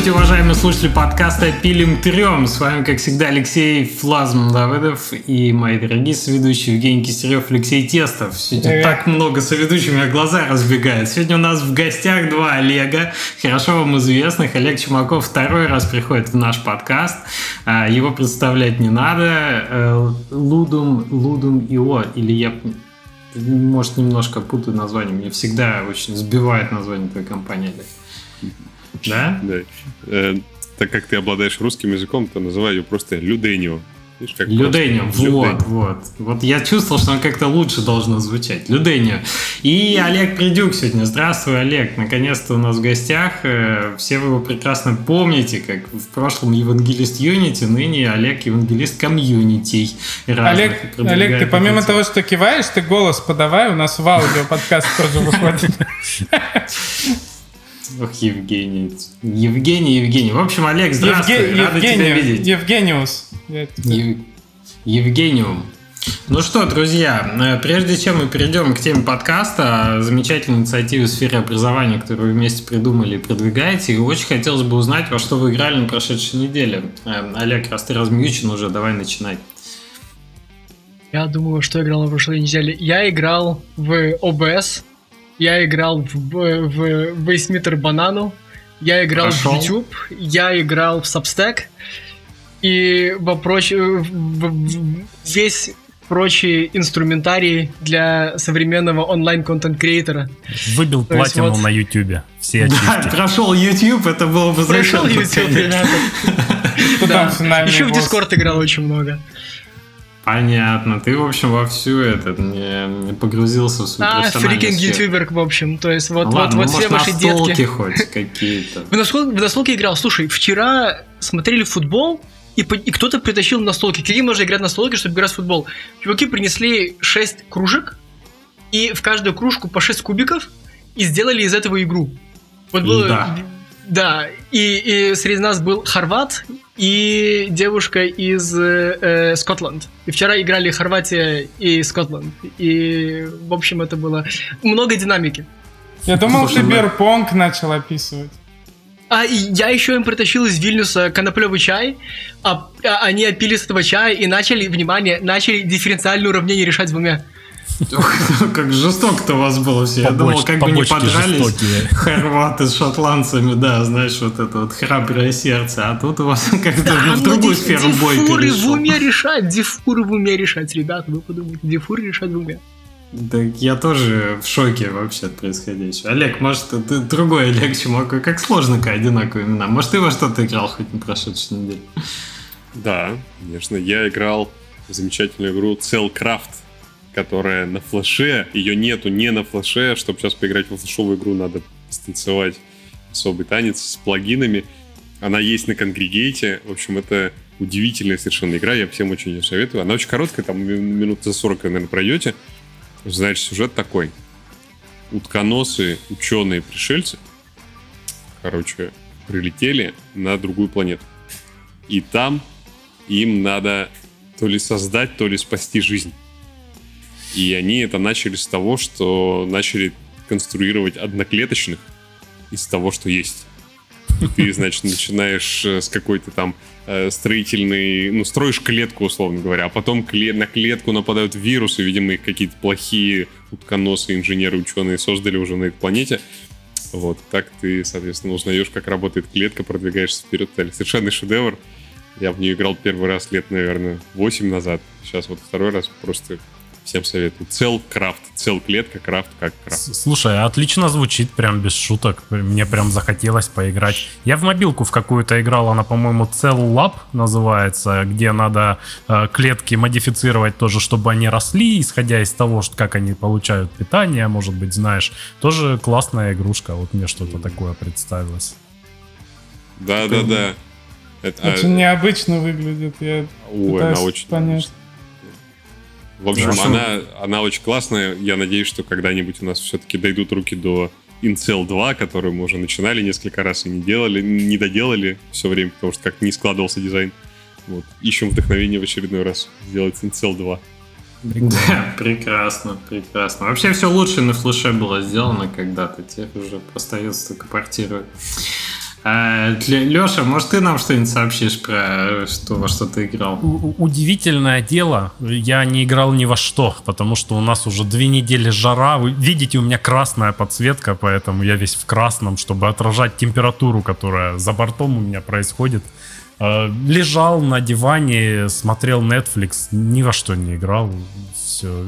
Здравствуйте, уважаемые слушатели подкаста «Пилим трем». С вами, как всегда, Алексей Флазм Давыдов и мои дорогие соведущие Евгений Кистерев, Алексей Тестов. Сегодня Привет. так много соведущих, у меня глаза разбегают. Сегодня у нас в гостях два Олега, хорошо вам известных. Олег Чумаков второй раз приходит в наш подкаст. А, его представлять не надо. Э, Лудум, Лудум Ио, или я может, немножко путаю название. Мне всегда очень сбивает название твоей компании, Олег. Да? Да. Э, так как ты обладаешь русским языком, то называй ее просто Люденио. Видишь, как Люденио, вот, Люденио. вот. Вот я чувствовал, что он как-то лучше должно звучать. Люденио. И Олег Придюк сегодня. Здравствуй, Олег. Наконец-то у нас в гостях. Э, все вы его прекрасно помните, как в прошлом евангелист Юнити, ныне Олег евангелист комьюнитей. Олег, Олег, ты помимо того, что киваешь, ты голос подавай, у нас в аудио подкаст тоже выходит. Ох, Евгений. Евгений, Евгений. В общем, Олег, здравствуй. Евге... Рада Евгениус. тебя видеть. Евгениус. Ев... Евгениум. Ну что, друзья, э, прежде чем мы перейдем к теме подкаста, замечательной инициативе в сфере образования, которую вы вместе придумали и продвигаете, очень хотелось бы узнать, во что вы играли на прошедшей неделе. Э, Олег, раз ты размьючен уже, давай начинать. Я думаю, что играл на прошлой неделе. Я играл в OBS, я играл в, в, в Вейсмитер Банану, я играл Прошел. в YouTube, я играл в Substack, и вопроч... весь прочие инструментарии для современного онлайн-контент-креатора. Выбил То платину вот... на YouTube. Все Да, прошел YouTube, это было бы Прошел YouTube, ребята. Еще в Discord играл очень много. Понятно. Ты, в общем, во всю это не погрузился в свою А, фрикинг ютубер, в общем. То есть вот, ну, вот, ладно, вот ну, все ваши детки. хоть какие-то. В настолке, в настолке играл. Слушай, вчера смотрели футбол, и, и кто-то притащил настолки. Каким можно играть на настолке, чтобы играть в футбол? Чуваки принесли 6 кружек, и в каждую кружку по 6 кубиков, и сделали из этого игру. Вот было... Да. Да, и, и среди нас был хорват и девушка из э, Скотланд. И вчера играли Хорватия и Скотланд. И, в общем, это было много динамики. Я думал, ты Берпонг начал описывать. А я еще им притащил из Вильнюса коноплевый чай, а, а они опили с этого чая и начали, внимание, начали дифференциальное уравнение решать в уме. Как жестоко-то у вас было все. Я думал, как бы не подрались хорваты с шотландцами, да, знаешь, вот это вот храброе сердце. А тут у вас как-то в другую сферу бой Дифуры в уме решать, дифуры в уме решать, ребята, вы подумайте, дифуры решать в уме. Да я тоже в шоке вообще от происходящего. Олег, может, ты другой Олег Чумаков. Как сложно, как одинаковые имена. Может, ты во что-то играл хоть на прошедшей неделе? Да, конечно. Я играл в замечательную игру Cellcraft которая на флеше, ее нету не на флеше, чтобы сейчас поиграть в флешовую игру, надо станцевать особый танец с плагинами. Она есть на конгрегейте, в общем, это удивительная совершенно игра, я всем очень ее советую. Она очень короткая, там минут за 40, наверное, пройдете. Значит, сюжет такой. Утконосы, ученые-пришельцы, короче, прилетели на другую планету. И там им надо то ли создать, то ли спасти жизнь. И они это начали с того, что начали конструировать одноклеточных из того, что есть. И ты, значит, начинаешь э, с какой-то там э, строительной, ну, строишь клетку, условно говоря, а потом на клетку нападают вирусы, видимо, их какие-то плохие утконосы, инженеры, ученые создали уже на этой планете. Вот, так ты, соответственно, узнаешь, как работает клетка, продвигаешься вперед. Совершенный шедевр. Я в нее играл первый раз лет, наверное, 8 назад. Сейчас вот второй раз просто Всем советую. Цел крафт. Цел клетка, крафт как крафт. Слушай, отлично звучит, прям без шуток. Мне прям захотелось поиграть. Я в мобилку в какую-то играл, она, по-моему, Cell Lab называется, где надо э, клетки модифицировать тоже, чтобы они росли, исходя из того, что, как они получают питание, может быть, знаешь. Тоже классная игрушка, вот мне что-то такое представилось. Да-да-да. Это, очень а... необычно выглядит. Я Ой, она очень понять. В общем, Хорошо. она, она очень классная. Я надеюсь, что когда-нибудь у нас все-таки дойдут руки до Incel 2, которую мы уже начинали несколько раз и не делали, не доделали все время, потому что как не складывался дизайн. Вот. Ищем вдохновение в очередной раз сделать Incel 2. Да, прекрасно, прекрасно. Вообще все лучше на флеше было сделано когда-то, тех уже остается только портировать. А, Леша, может, ты нам что-нибудь сообщишь про что, во что ты играл? У- удивительное дело, я не играл ни во что, потому что у нас уже две недели жара. Вы видите, у меня красная подсветка, поэтому я весь в красном, чтобы отражать температуру, которая за бортом у меня происходит. А, лежал на диване, смотрел Netflix, ни во что не играл все.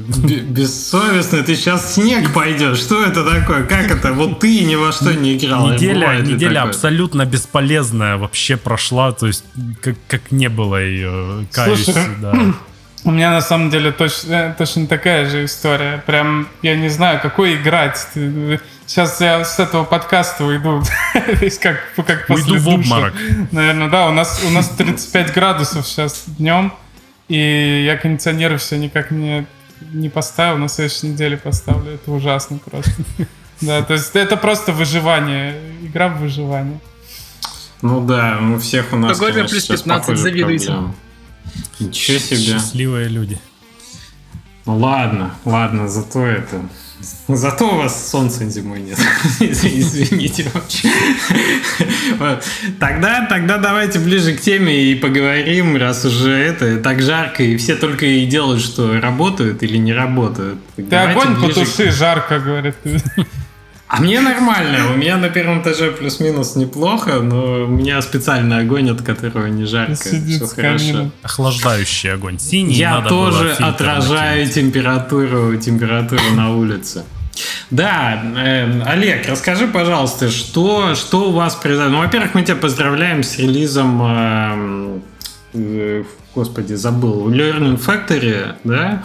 Бессовестно, ты сейчас снег пойдешь. Что это такое? Как это? Вот ты ни во что не играл. Неделя, неделя абсолютно бесполезная вообще прошла, то есть как, как не было ее. Каюсь, Слушай, да. У меня на самом деле точно, э, точно такая же история. Прям я не знаю, какой играть. Сейчас я с этого подкаста уйду. Как, как после Уйду в обморок. Наверное, да. У нас, у нас 35 градусов сейчас днем. И я кондиционеры все никак не не поставил, на следующей неделе поставлю. Это ужасно просто. Да, то есть это просто выживание. Игра в выживание. Ну да, у всех у нас, Погода плюс 15, завидуйте. Ничего себе. Счастливые люди. Ну ладно, ладно, зато это... Зато у вас солнца зимой нет. Извините вообще. Тогда, тогда давайте ближе к теме и поговорим, раз уже это так жарко, и все только и делают, что работают или не работают. Ты огонь потуши, жарко, говорит. А мне нормально. У меня на первом этаже плюс-минус неплохо, но у меня специальный огонь, от которого не жарко. Все хорошо. Охлаждающий огонь. Синий. Я тоже отражаю температуру, температуру на улице. Да, э, Олег, расскажи, пожалуйста, что, что у вас произошло? Ну, во-первых, мы тебя поздравляем с релизом, э, э, господи, забыл, Learning Factory, да?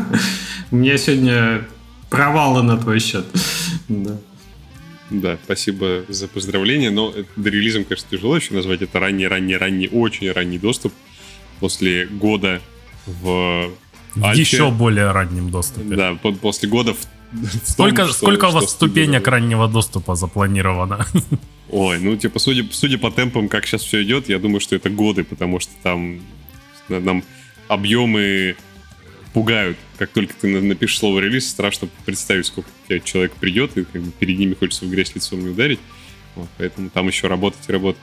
У меня сегодня провалы на твой счет. Да. Да, спасибо за поздравление, но до релизом, конечно, тяжело еще назвать. Это ранний-ранний-ранний, очень ранний доступ после года в Альфе. Еще более раннем доступе. Да, после года в, Сколько, том, сколько что, у вас ступенек раннего доступа запланировано? Ой, ну, типа, судя, судя по темпам, как сейчас все идет, я думаю, что это годы, потому что там нам объемы пугают. Как только ты напишешь слово релиз, страшно представить, сколько человек придет, и как бы перед ними хочется в грязь лицом не ударить. Вот, поэтому там еще работать и работать.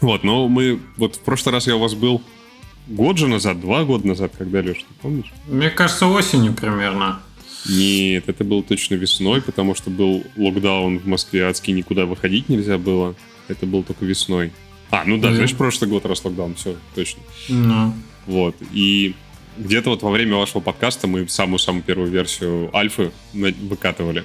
Вот, но мы... Вот в прошлый раз я у вас был год же назад, два года назад, когда, Леш, ты помнишь? Мне кажется, осенью примерно. Нет, это было точно весной, потому что был локдаун в Москве, адский никуда выходить нельзя было. Это был только весной. А, ну да, знаешь, прошлый год раз локдаун, все, точно. Mm. Вот, и где-то вот во время вашего подкаста мы самую-самую первую версию Альфы выкатывали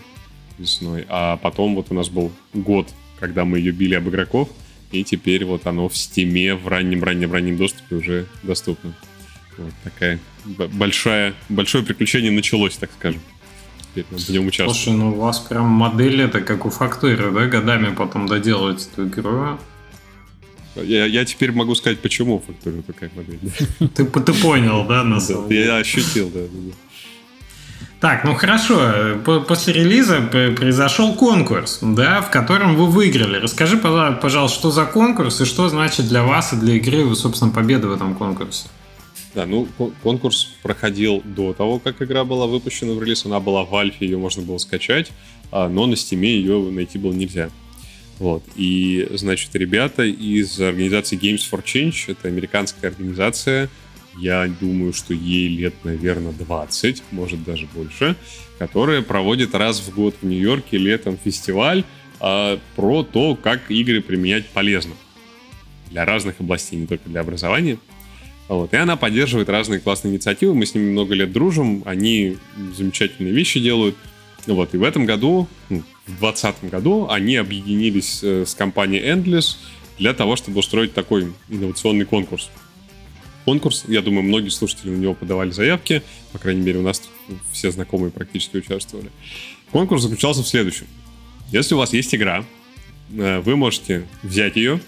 весной, а потом вот у нас был год, когда мы ее били об игроков, и теперь вот оно в стиме в раннем-раннем-раннем доступе уже доступно. Вот такая большая, большое приключение началось, так скажем. Теперь мы будем участвовать. Слушай, ну у вас прям модель это как у фактуры, да, годами потом доделывать эту игру. Я, я теперь могу сказать, почему фактура такая модель. Ты, ты понял, да, на самом деле? Я ощутил, да. Так, ну хорошо. После релиза произошел конкурс, да, в котором вы выиграли. Расскажи, пожалуйста, что за конкурс и что значит для вас и для игры, собственно, победа в этом конкурсе. Да, ну, конкурс проходил до того, как игра была выпущена в релиз. Она была в альфе, ее можно было скачать, а, но на стиме ее найти было нельзя. Вот. И, значит, ребята из организации Games for Change, это американская организация, я думаю, что ей лет, наверное, 20, может даже больше, которая проводит раз в год в Нью-Йорке летом фестиваль а, про то, как игры применять полезно для разных областей, не только для образования. Вот. И она поддерживает разные классные инициативы. Мы с ними много лет дружим. Они замечательные вещи делают. Вот. И в этом году, ну, в 2020 году, они объединились э, с компанией Endless для того, чтобы устроить такой инновационный конкурс. Конкурс, я думаю, многие слушатели на него подавали заявки, по крайней мере, у нас все знакомые практически участвовали. Конкурс заключался в следующем. Если у вас есть игра, э, вы можете взять ее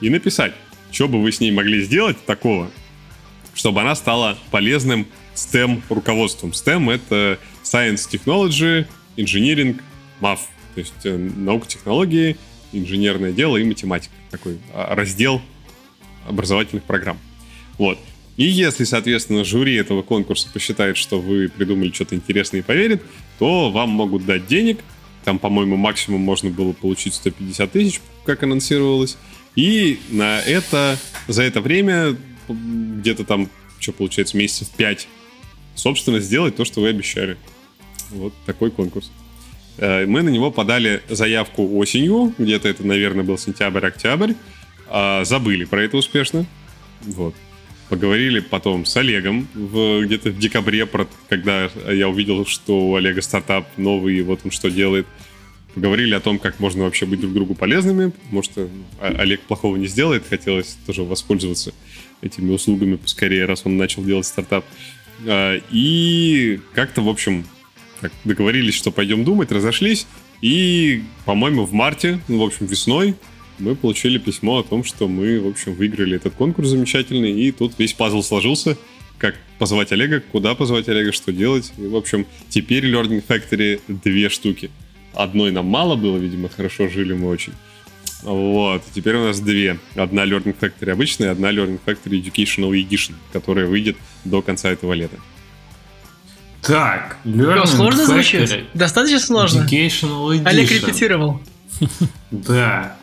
и написать, что бы вы с ней могли сделать такого, чтобы она стала полезным STEM руководством. STEM — это Science Technology, Engineering, MAF. То есть э, наука, технологии, инженерное дело и математика. Такой а, раздел образовательных программ. Вот. И если, соответственно, жюри этого конкурса посчитает, что вы придумали что-то интересное и поверит, то вам могут дать денег Там, по-моему, максимум можно было получить 150 тысяч, как анонсировалось. И на это, за это время, где-то там, что получается, месяцев 5, собственно, сделать то, что вы обещали. Вот такой конкурс. Э, мы на него подали заявку осенью, где-то это, наверное, был сентябрь-октябрь. А забыли про это успешно. Вот. Поговорили потом с Олегом в, где-то в декабре, про, когда я увидел, что у Олега стартап новый, и вот он что делает. Поговорили о том, как можно вообще быть друг другу полезными, потому что Олег плохого не сделает, хотелось тоже воспользоваться этими услугами поскорее, раз он начал делать стартап. А, и как-то, в общем, так, договорились, что пойдем думать, разошлись. И, по-моему, в марте, ну, в общем, весной, мы получили письмо о том, что мы, в общем, выиграли этот конкурс замечательный. И тут весь пазл сложился. Как позвать Олега, куда позвать Олега, что делать. И, в общем, теперь Learning Factory две штуки. Одной нам мало было, видимо, хорошо жили мы очень. Вот, теперь у нас две. Одна Learning Factory обычная, одна Learning Factory Educational Edition, которая выйдет до конца этого лета. Так, Learning сложно звучит? Достаточно сложно? Educational Edition. Олег репетировал. Да.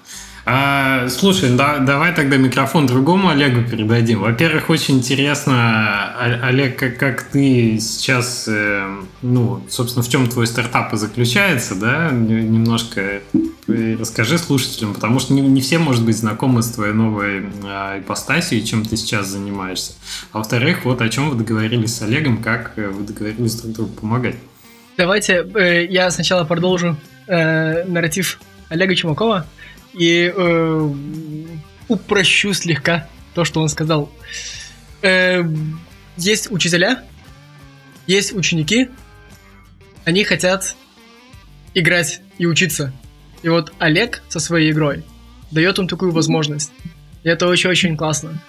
А, слушай, да, давай тогда микрофон другому Олегу передадим. Во-первых, очень интересно, Олег, как, как ты сейчас, э, ну, собственно, в чем твой стартап и заключается, да? Немножко расскажи слушателям, потому что не, не все, может быть, знакомы с твоей новой э, ипостасью чем ты сейчас занимаешься. А во-вторых, вот о чем вы договорились с Олегом, как э, вы договорились друг другу помогать. Давайте э, я сначала продолжу э, нарратив Олега Чумакова и э, упрощу слегка то, что он сказал. Э, есть учителя, есть ученики, они хотят играть и учиться. И вот Олег со своей игрой дает им такую возможность. И это очень-очень классно.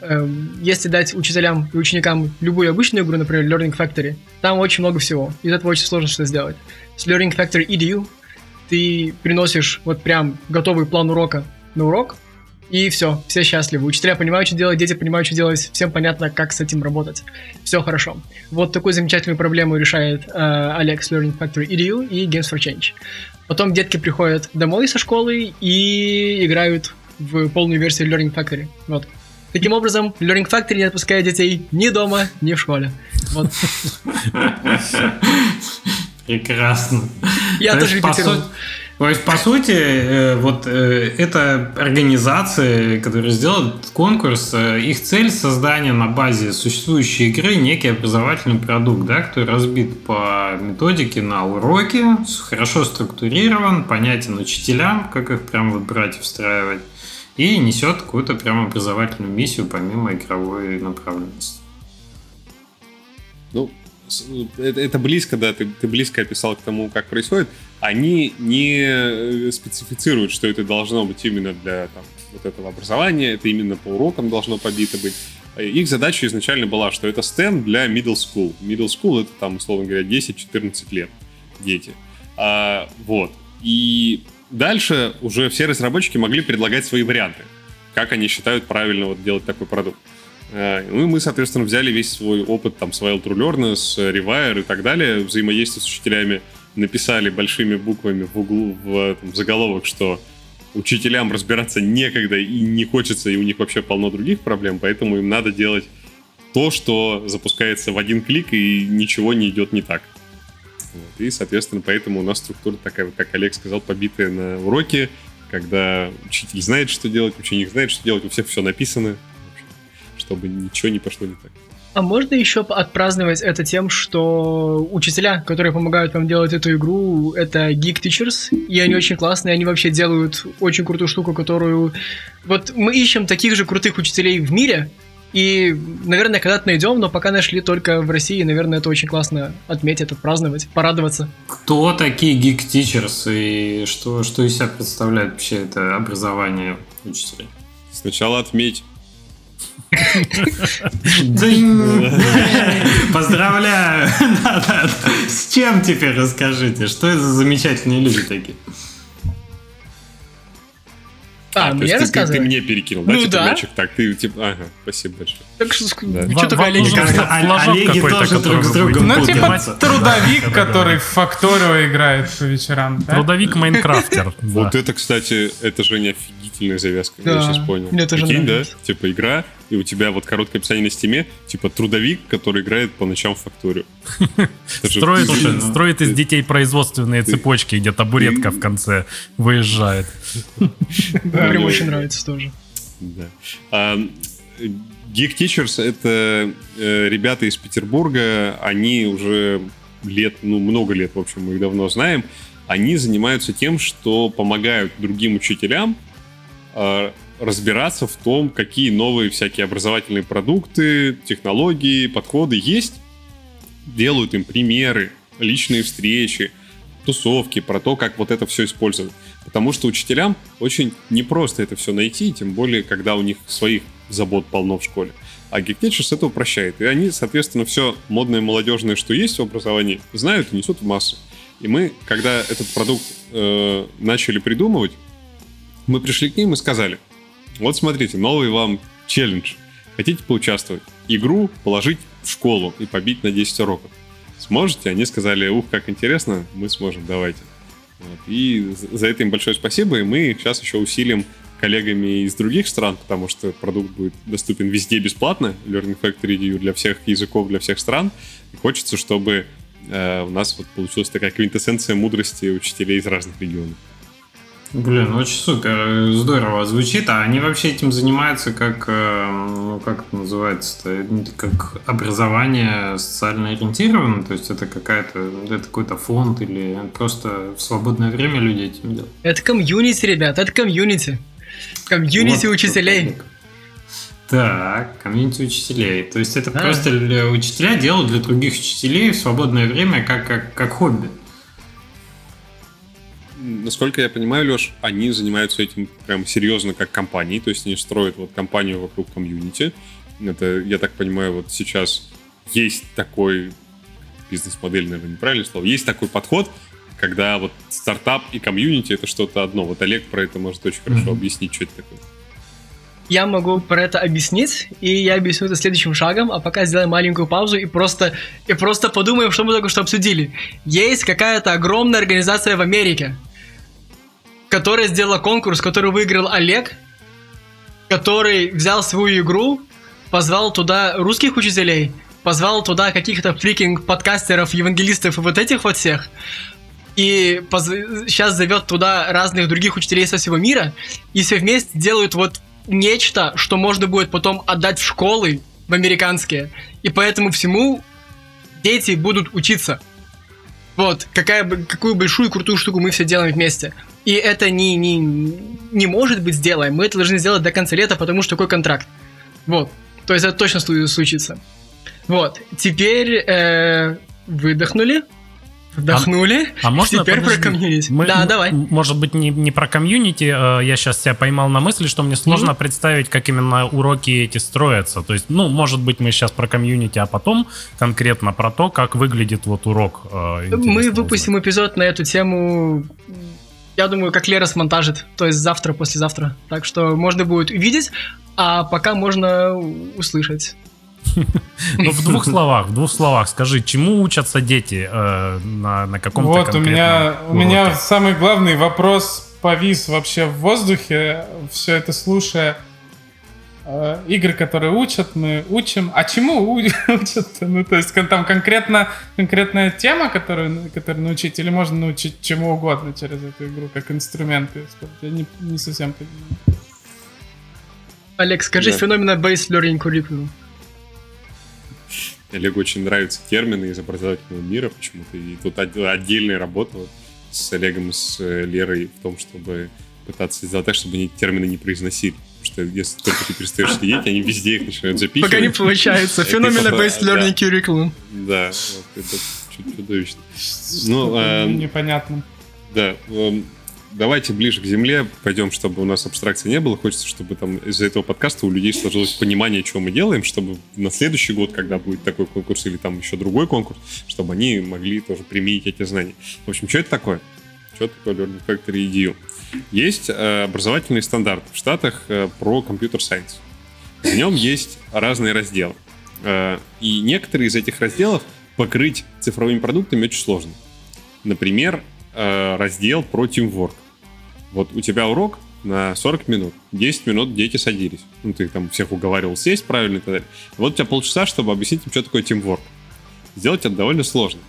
Эм, если дать учителям и ученикам любую обычную игру, например, Learning Factory, там очень много всего. Из этого очень сложно что сделать. С Learning Factory EDU ты приносишь вот прям готовый план урока на урок, и все, все счастливы. Учителя понимают, что делать, дети понимают, что делать, всем понятно, как с этим работать. Все хорошо. Вот такую замечательную проблему решает э, с Learning Factory EDU и Games for Change. Потом детки приходят домой со школы и играют в полную версию Learning Factory. Вот. Таким образом, Learning Factory не отпускает детей ни дома, ни в школе. Вот. Прекрасно. Я То тоже репетировал. То есть, по сути, э, вот э, эта организация, которая сделала этот конкурс, э, их цель создания на базе существующей игры некий образовательный продукт, да, который разбит по методике на уроки, хорошо структурирован, понятен учителям, как их прям вот брать и встраивать, и несет какую-то прям образовательную миссию помимо игровой направленности. Ну, это, близко, да, ты, ты близко описал к тому, как происходит. Они не э, специфицируют, что это должно быть именно для там, вот этого образования, это именно по урокам должно побито быть. Их задача изначально была, что это STEM для middle school. Middle school это там, условно говоря, 10-14 лет дети. А, вот. И дальше уже все разработчики могли предлагать свои варианты, как они считают правильно вот делать такой продукт. Э, ну и мы, соответственно, взяли весь свой опыт там, с Wild True Learn, с Rewire и так далее, взаимодействие с учителями, написали большими буквами в углу, в там, заголовок, что учителям разбираться некогда и не хочется, и у них вообще полно других проблем, поэтому им надо делать то, что запускается в один клик, и ничего не идет не так. Вот. И, соответственно, поэтому у нас структура такая, как Олег сказал, побитая на уроке, когда учитель знает, что делать, ученик знает, что делать, у всех все написано, чтобы ничего не пошло не так. А можно еще отпраздновать это тем, что учителя, которые помогают вам делать эту игру, это Geek Teachers, и они очень классные, они вообще делают очень крутую штуку, которую... Вот мы ищем таких же крутых учителей в мире, и, наверное, когда-то найдем, но пока нашли только в России, наверное, это очень классно отметить, отпраздновать, порадоваться. Кто такие Geek Teachers и что, что из себя представляет вообще это образование учителей? Сначала отметь Поздравляю! С чем теперь расскажите? Что это за замечательные люди такие? А, то ну есть я ты, ты- мне перекинул, да, Ну типа да. мячик? Так, ты типа, ага, спасибо большое. Так что, Да. что такое, Олеги какой-то, тоже друг с другом Ну, типа трудовик, который в Факторио играет по вечерам. да? Трудовик Майнкрафтер. да. Вот это, кстати, это же не офигительная завязка, я Да, сейчас понял. мне тоже Прикинь, да? нравится. Типа игра, и у тебя вот короткое описание на стиме, типа трудовик, который играет по ночам в же- Строит, уже- строит из детей производственные цепочки, где табуретка в конце выезжает. Мне Ну, очень нравится тоже. Да. А, Geek Teachers — это э, ребята из Петербурга, они уже лет, ну, много лет, в общем, мы их давно знаем. Они занимаются тем, что помогают другим учителям разбираться в том, какие новые всякие образовательные продукты, технологии, подходы есть. Делают им примеры, личные встречи, тусовки, про то, как вот это все использовать. Потому что учителям очень непросто это все найти, тем более, когда у них своих забот полно в школе. А Geek Teachers это упрощает. И они, соответственно, все модное молодежное, что есть в образовании, знают и несут в массы. И мы, когда этот продукт э, начали придумывать, мы пришли к ним и сказали, вот смотрите, новый вам челлендж. Хотите поучаствовать? Игру положить в школу и побить на 10 уроков. Сможете? Они сказали, ух, как интересно, мы сможем, давайте. Вот. И за- это им большое спасибо, и мы сейчас еще усилим коллегами из других стран, потому что продукт будет доступен везде бесплатно, Learning Factory для всех языков, для всех стран. И хочется, чтобы э, у нас вот получилась такая квинтэссенция мудрости учителей из разных регионов. Блин, очень супер, здорово звучит. А они вообще этим занимаются как, э, ну, как это называется-то, как образование социально ориентировано? То есть это какая-то, это какой-то фонд или просто в свободное время люди этим делают? Это комьюнити, ребят, это комьюнити. Комьюнити Вот учителей. Так, комьюнити учителей. То есть это Да. просто для- учителя делают для других учителей в свободное время как, как, как хобби. Насколько я понимаю, Леш, они занимаются этим прям серьезно как компании, то есть они строят вот компанию вокруг комьюнити. Это, я так понимаю, вот сейчас есть такой бизнес-модель, наверное, неправильное слово, есть такой подход, когда вот стартап и комьюнити это что-то одно. Вот Олег про это может очень хорошо Мгм. объяснить, что это такое. Я могу про это объяснить, и я объясню это следующим шагом, а пока сделаем маленькую паузу и просто, и просто подумаем, что мы только что обсудили. Есть какая-то огромная организация в Америке, которая сделала конкурс, который выиграл Олег, который взял свою игру, позвал туда русских учителей, позвал туда каких-то фрикинг подкастеров, евангелистов и вот этих вот всех, и сейчас зовет туда разных других учителей со всего мира, и все вместе делают вот нечто, что можно будет потом отдать в школы, в американские. И поэтому всему дети будут учиться. Вот, какая, какую большую крутую штуку мы все делаем вместе. И это не, не, не может быть сделаем. Мы это должны сделать до конца лета, потому что такой контракт. Вот. То есть это точно случится. Вот. Теперь э, выдохнули. Вдохнули. А можно, Теперь подожди, про комьюнити. мы- да, давай. Может быть, не, не про комьюнити. э, Я сейчас себя поймал на мысли, что мне сложно представить, как именно уроки эти строятся. То есть, ну, может быть, мы сейчас про комьюнити, а потом конкретно про то, как выглядит вот урок. э, Мы интересно выпустим эпизод на эту тему, я думаю, как Лера смонтажит, то есть завтра, послезавтра. Так что можно будет увидеть, а пока можно услышать. Ну, в двух словах, в двух словах скажи, чему учатся дети э, на, на каком-то Вот, у конкретном меня, у меня самый главный вопрос повис вообще в воздухе, все это слушая. Э, Игры, которые учат, мы учим. А чему учат? Ну, то есть там конкретно, конкретная тема, которую, которую научить, или можно научить чему угодно через эту игру, как инструменты? Я не, не совсем понимаю. Олег, скажи Да. феномена Based Learning Curriculum. Олегу очень нравятся термины из образовательного мира почему-то. И тут от- отдельная работа вот с Олегом и с э, Лерой в том, чтобы пытаться сделать так, чтобы они термины не произносили. Потому что если только ты перестаешь сидеть, они везде их начинают запихивать. Пока не получается. Потом- Based Learning Curriculum. Да, это чуть чудовищно. Ну, эм, непонятно. Да, эм, давайте ближе к земле пойдем, чтобы у нас абстракции не было. Хочется, чтобы там из-за этого подкаста у людей сложилось понимание, что мы делаем, чтобы на следующий год, когда будет такой конкурс или там еще другой конкурс, чтобы они могли тоже применить эти знания. В общем, что это такое? Что такое Learning Factory EDU? Есть э, образовательный стандарт в Штатах э, про компьютер-сайенс. В нем есть разные разделы. Э, и некоторые из этих разделов покрыть цифровыми продуктами очень сложно. Например, раздел про teamwork. Вот у тебя урок на 40 минут. 10 минут дети садились. Ну, ты там всех уговаривал сесть правильно и так далее. Вот у тебя полчаса, чтобы объяснить им, что такое teamwork. Сделать это довольно сложно.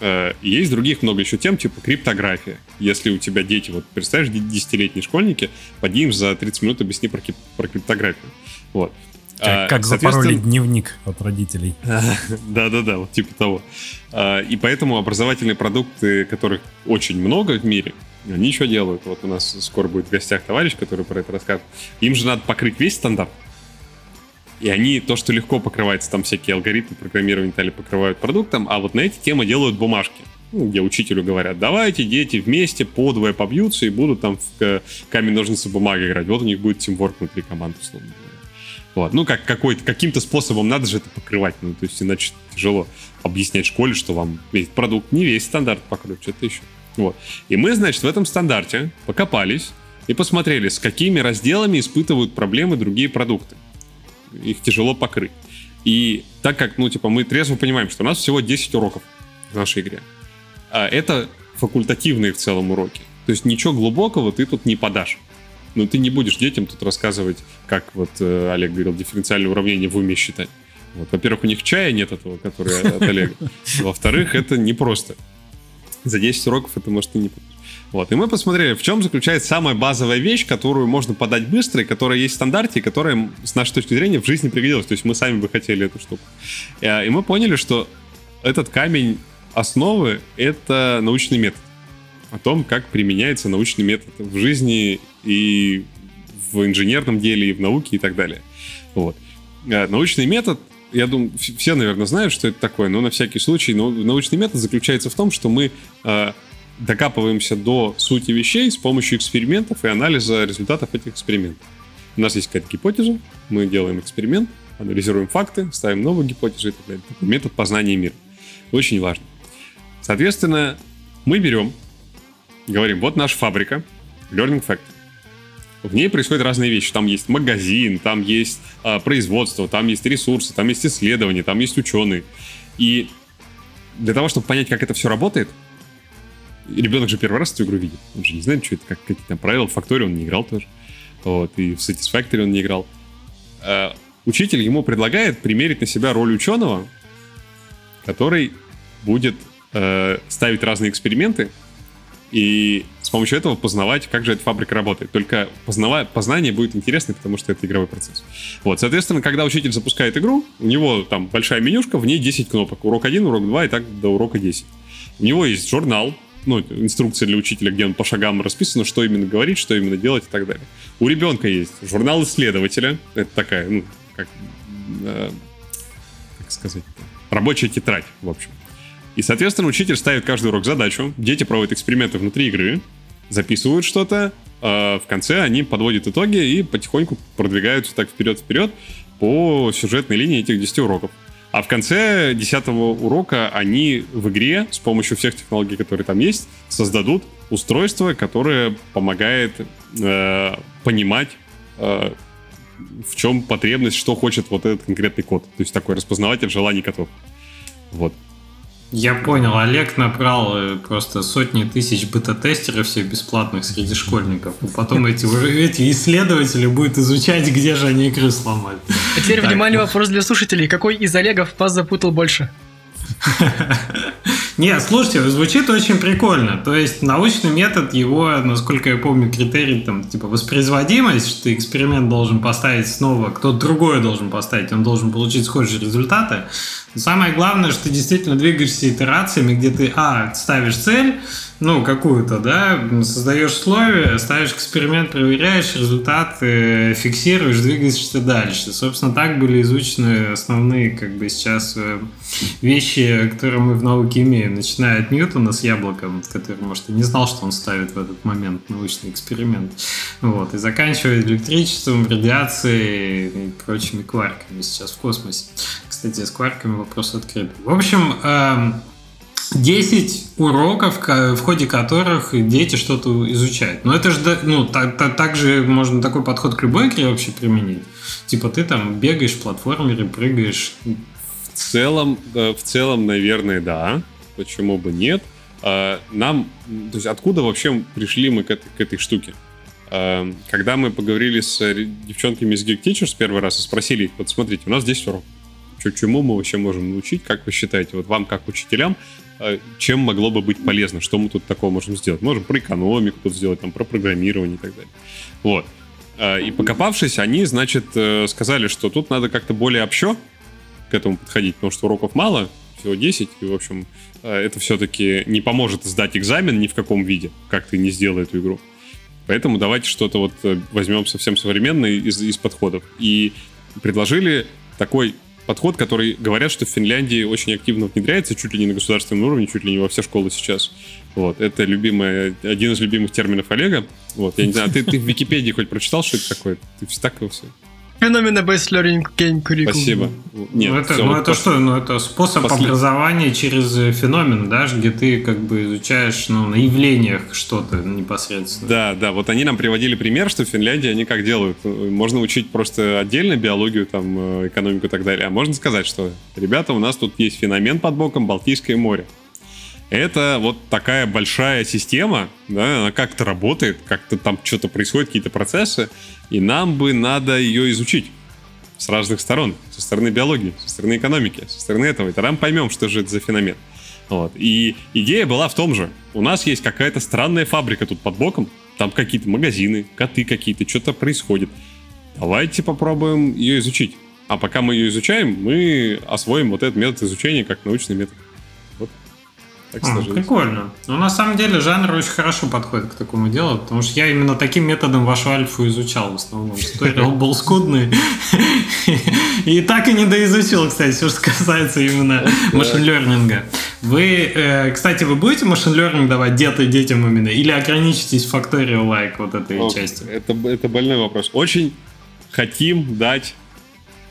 Э, есть других много еще тем, типа криптография. Если у тебя дети, вот представляешь, десятилетние школьники, поди им за 30 минут объясни про, про криптографию. Вот. Как, а, как запоролить дневник от родителей. Да-да-да, вот типа того. А, и поэтому образовательные продукты, которых очень много в мире, они еще делают. Вот у нас скоро будет в гостях товарищ, который про это расскажет. Им же надо покрыть весь стандарт. И они то, что легко покрывается, там всякие алгоритмы программирования и покрывают продуктом, а вот на эти темы делают бумажки. Ну, где учителю говорят, давайте дети вместе подвое побьются и будут там в камень, ножницы, бумага играть. Вот у них будет тимворк внутри команды, условно. Вот. Ну, как какой-то, каким-то способом надо же это покрывать. Ну, то есть, иначе тяжело объяснять школе, что вам весь продукт не весь стандарт покрыть, что-то еще. Вот. И мы, значит, в этом стандарте покопались и посмотрели, с какими разделами испытывают проблемы другие продукты. Их тяжело покрыть. И так как, ну, типа, мы трезво понимаем, что у нас всего 10 уроков в нашей игре. А это факультативные в целом уроки. То есть ничего глубокого ты тут не подашь. Но ты не будешь детям тут рассказывать, как вот э, Олег говорил, дифференциальное уравнение в уме считать. Вот, во-первых, у них чая нет этого, который от Олега. Во-вторых, это непросто. За 10 уроков это может и не вот, и мы посмотрели, в чем заключается самая базовая вещь, которую можно подать быстро, и которая есть в стандарте, и которая, с нашей точки зрения, в жизни пригодилась. То есть мы сами бы хотели эту штуку. Э, и мы поняли, что этот камень основы — это научный метод. О том, как применяется научный метод в жизни и в инженерном деле, и в науке, и так далее. Вот. Э, научный метод я думаю, все, наверное, знают, что это такое, но на всякий случай, научный метод заключается в том, что мы э, докапываемся до сути вещей с помощью экспериментов и анализа результатов этих экспериментов. У нас есть какая-то гипотеза, мы делаем эксперимент, анализируем факты, ставим новые гипотезы и так далее. Такой метод познания мира. Очень важно. Соответственно, мы берем, говорим, вот наша фабрика, Learning Factory. В ней происходят разные вещи. Там есть магазин, там есть а, производство, там есть ресурсы, там есть исследования, там есть ученые. И для того, чтобы понять, как это все работает, ребенок же первый раз эту игру видит. Он же не знает, что это, как, какие там правила. В Factory он не играл тоже. Вот, и в Satisfactory он не играл. А, учитель ему предлагает примерить на себя роль ученого, который будет э, ставить разные эксперименты и с помощью этого познавать, как же эта фабрика работает. Только познава... познание будет интересно, потому что это игровой процесс. Вот, соответственно, когда учитель запускает игру, у него там большая менюшка, в ней 10 кнопок. Урок 1, урок 2 и так до урока 10. У него есть журнал, ну, инструкция для учителя, где он по шагам расписано, что именно говорить, что именно делать и так далее. У ребенка есть журнал исследователя. Это такая, ну, как, э, как сказать, рабочая тетрадь, в общем. И, соответственно, учитель ставит каждый урок задачу, дети проводят эксперименты внутри игры, записывают что-то, а в конце они подводят итоги и потихоньку продвигаются так вперед-вперед по сюжетной линии этих 10 уроков. А в конце 10 урока они в игре с помощью всех технологий, которые там есть, создадут устройство, которое помогает э, понимать, э, в чем потребность, что хочет вот этот конкретный код. То есть такой распознаватель желаний котов. Вот. Я понял, Олег набрал э, просто сотни тысяч бета-тестеров все бесплатных среди школьников. И потом эти, эти исследователи будут изучать, где же они игры сломали. А теперь так, внимание, вопрос для слушателей. Какой из Олегов вас запутал больше? Не, слушайте, звучит очень прикольно. То есть научный метод, его, насколько я помню, критерий там типа воспроизводимость, что эксперимент должен поставить снова, кто-то другой должен поставить, он должен получить схожие результаты. Самое главное, что ты действительно двигаешься итерациями, где ты, а, ставишь цель, ну, какую-то, да, создаешь условия, ставишь эксперимент, проверяешь, результат фиксируешь, двигаешься дальше. Собственно, так были изучены основные, как бы, сейчас э, вещи, которые мы в науке имеем, начиная от Ньютона с яблоком, который, может, и не знал, что он ставит в этот момент научный эксперимент, вот, и заканчивая электричеством, радиацией и прочими кварками сейчас в космосе. Кстати, с кварками вопрос открыт. В общем, эм, 10 уроков, в ходе которых дети что-то изучают. Но это же, ну, так, так, так же можно такой подход к любой игре вообще применить. Типа ты там бегаешь в платформере, прыгаешь. В целом, э, в целом, наверное, да. Почему бы нет? А, Нам, то есть откуда вообще пришли мы к этой, к этой штуке? А, Когда мы поговорили с э, девчонками из Geek Teachers первый раз и спросили их, вот смотрите, у нас 10 уроков. Чему мы вообще можем научить? Как вы считаете, вот вам как учителям, чем могло бы быть полезно? Что мы тут такого можем сделать? Можем про экономику тут сделать, там, про программирование и так далее. Вот. А, И покопавшись, они, значит, э, сказали, что тут надо как-то более общо к этому подходить, потому что уроков мало, всего 10, и, в общем, э, это все-таки не поможет сдать экзамен ни в каком виде, как ты не сделал эту игру. Поэтому давайте что-то вот э, возьмем совсем современное из, из подходов. И предложили такой подход, который говорят, что в Финляндии очень активно внедряется, чуть ли не на государственном уровне, чуть ли не во все школы сейчас. Вот, это любимая, один из любимых терминов Олега. Вот, я не знаю, а ты, ты в Википедии хоть прочитал, что это такое? Ты так его все. Phenomenon-based learning game curriculum. Спасибо. Нет, ну, это, ну, вот это то, что? Ну, это способ После- образования через э, феномен, да, где ты как бы изучаешь ну, на явлениях что-то непосредственно. Да, да, вот они нам приводили пример, что в Финляндии они как делают. Можно учить просто отдельно биологию, там, э, экономику и так далее. А можно сказать, что, ребята, у нас тут есть феномен под боком Балтийское море. Это вот такая большая система, да, она как-то работает, как-то там что-то происходит, какие-то процессы, и нам бы надо ее изучить с разных сторон. Со стороны биологии, со стороны экономики, со стороны этого. И тогда мы поймем, что же это за феномен. Вот. И идея была в том же. У нас есть какая-то странная фабрика тут под боком. Там какие-то магазины, коты какие-то, что-то происходит. Давайте попробуем ее изучить. А пока мы ее изучаем, мы освоим вот этот метод изучения как научный метод. Так А, сложилось. прикольно. Ну, на самом деле, жанр очень хорошо подходит к такому делу, потому что я именно таким методом вашу альфу изучал в основном. Туториал был скудный. И так и не доизучил, кстати, все, что касается именно машин-лернинга. Вы, э, кстати, вы будете машин-лернинг давать где-то детям именно? Или ограничитесь факториал лайк вот этой частью? Это, это больной вопрос. Очень хотим дать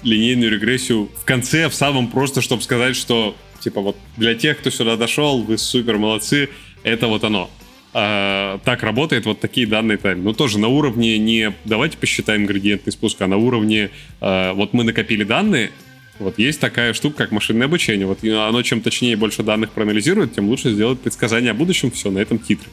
линейную регрессию в конце, в самом просто, чтобы сказать, что типа вот для тех, кто сюда дошел, вы супер молодцы, это вот оно. А, так работает, вот такие данные тайм. Но тоже на уровне не давайте посчитаем градиентный спуск, а на уровне а, вот мы накопили данные, вот есть такая штука, как машинное обучение. Вот оно чем точнее больше данных проанализирует, тем лучше сделать предсказание о будущем. Все, на этом титры.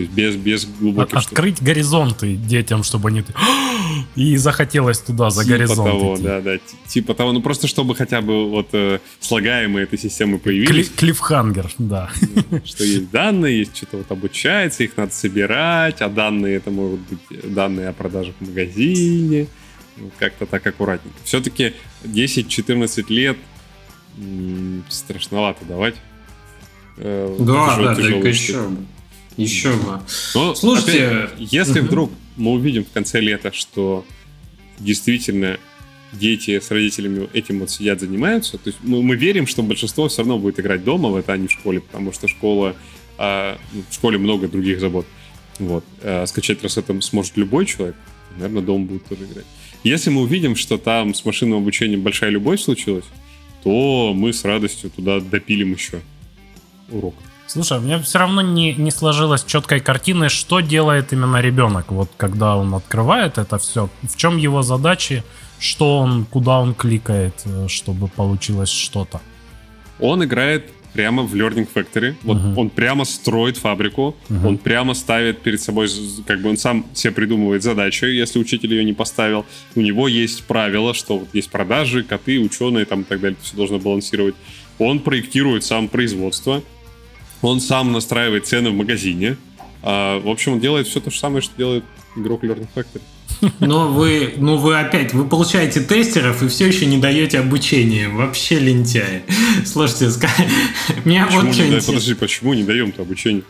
То есть без, без От- глубоких штук. Открыть горизонты детям, чтобы они... И захотелось туда, за типа горизонт того, идти. да, да, ти- типа того, ну просто чтобы хотя бы вот э, слагаемые этой системы Кли- появились, клиффхангер, да. что есть данные, есть что-то вот обучается, их надо собирать, а данные это могут быть данные о продажах в магазине, Ну, как-то так аккуратненько. Все-таки 10-14 лет м, страшновато давать. Э, Да, тяжел- да, штук. еще. Еще бы. Но, Слушайте, опять, если мгм. вдруг мы увидим в конце лета, что действительно дети с родителями этим вот сидят, занимаются, то есть мы, мы верим, что большинство все равно будет играть дома в это, а не в школе, потому что школа, ну, в школе много других забот. Вот. А скачать раз это сможет любой человек, наверное, дома будет тоже играть. Если мы увидим, что там с машинным обучением большая любовь случилась, то мы с радостью туда допилим еще урок. Слушай, у меня все равно не, не сложилось четкой картины, что делает именно ребенок, вот когда он открывает это все, в чем его задачи, что он, куда он кликает, э, чтобы получилось что-то. Он играет прямо в Learning Factory. Вот Мгм. он прямо строит фабрику, Мгм. он прямо ставит перед собой, как бы он сам себе придумывает задачу, если учитель ее не поставил. У него есть правила, что вот есть продажи, коты, ученые там и так далее, все должно балансировать. Он проектирует сам производство, он сам настраивает цены в магазине. А, в общем, он делает все то же самое, что делает игрок Learning Factory. Но вы, ну вы опять, вы получаете тестеров и все еще не даете обучение. Вообще лентяи. Слушайте, ска- меня Почему вот не что да- интересно. Подожди, почему не даем-то обучение?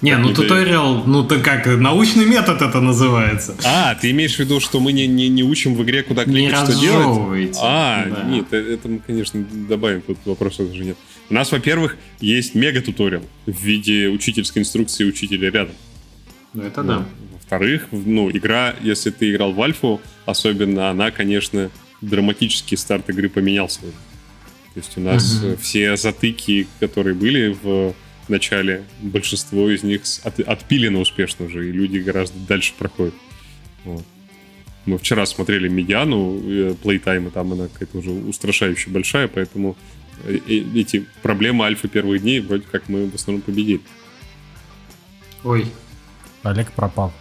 Не, ну туториал, ну то как, научный метод это называется. А, ты имеешь в виду, что мы не, не, не учим в игре, куда кликать, что делать? А, Да. нет, э- это мы, конечно, добавим, тут вопросов даже нет. У нас, во-первых, есть мега-туториал в виде учительской инструкции учителя рядом. Ну это да. Во-вторых, ну, игра, если ты играл в Альфу, особенно она, конечно, драматический старт игры поменял свой. То есть у нас угу. все затыки, которые были в начале, большинство из них от, отпилено успешно уже, и люди гораздо дальше проходят. Вот. Мы вчера смотрели медиану плейтайма, там она какая-то уже устрашающе большая, поэтому э, эти проблемы альфа первых дней вроде как мы в основном победили. Ой. Олег пропал.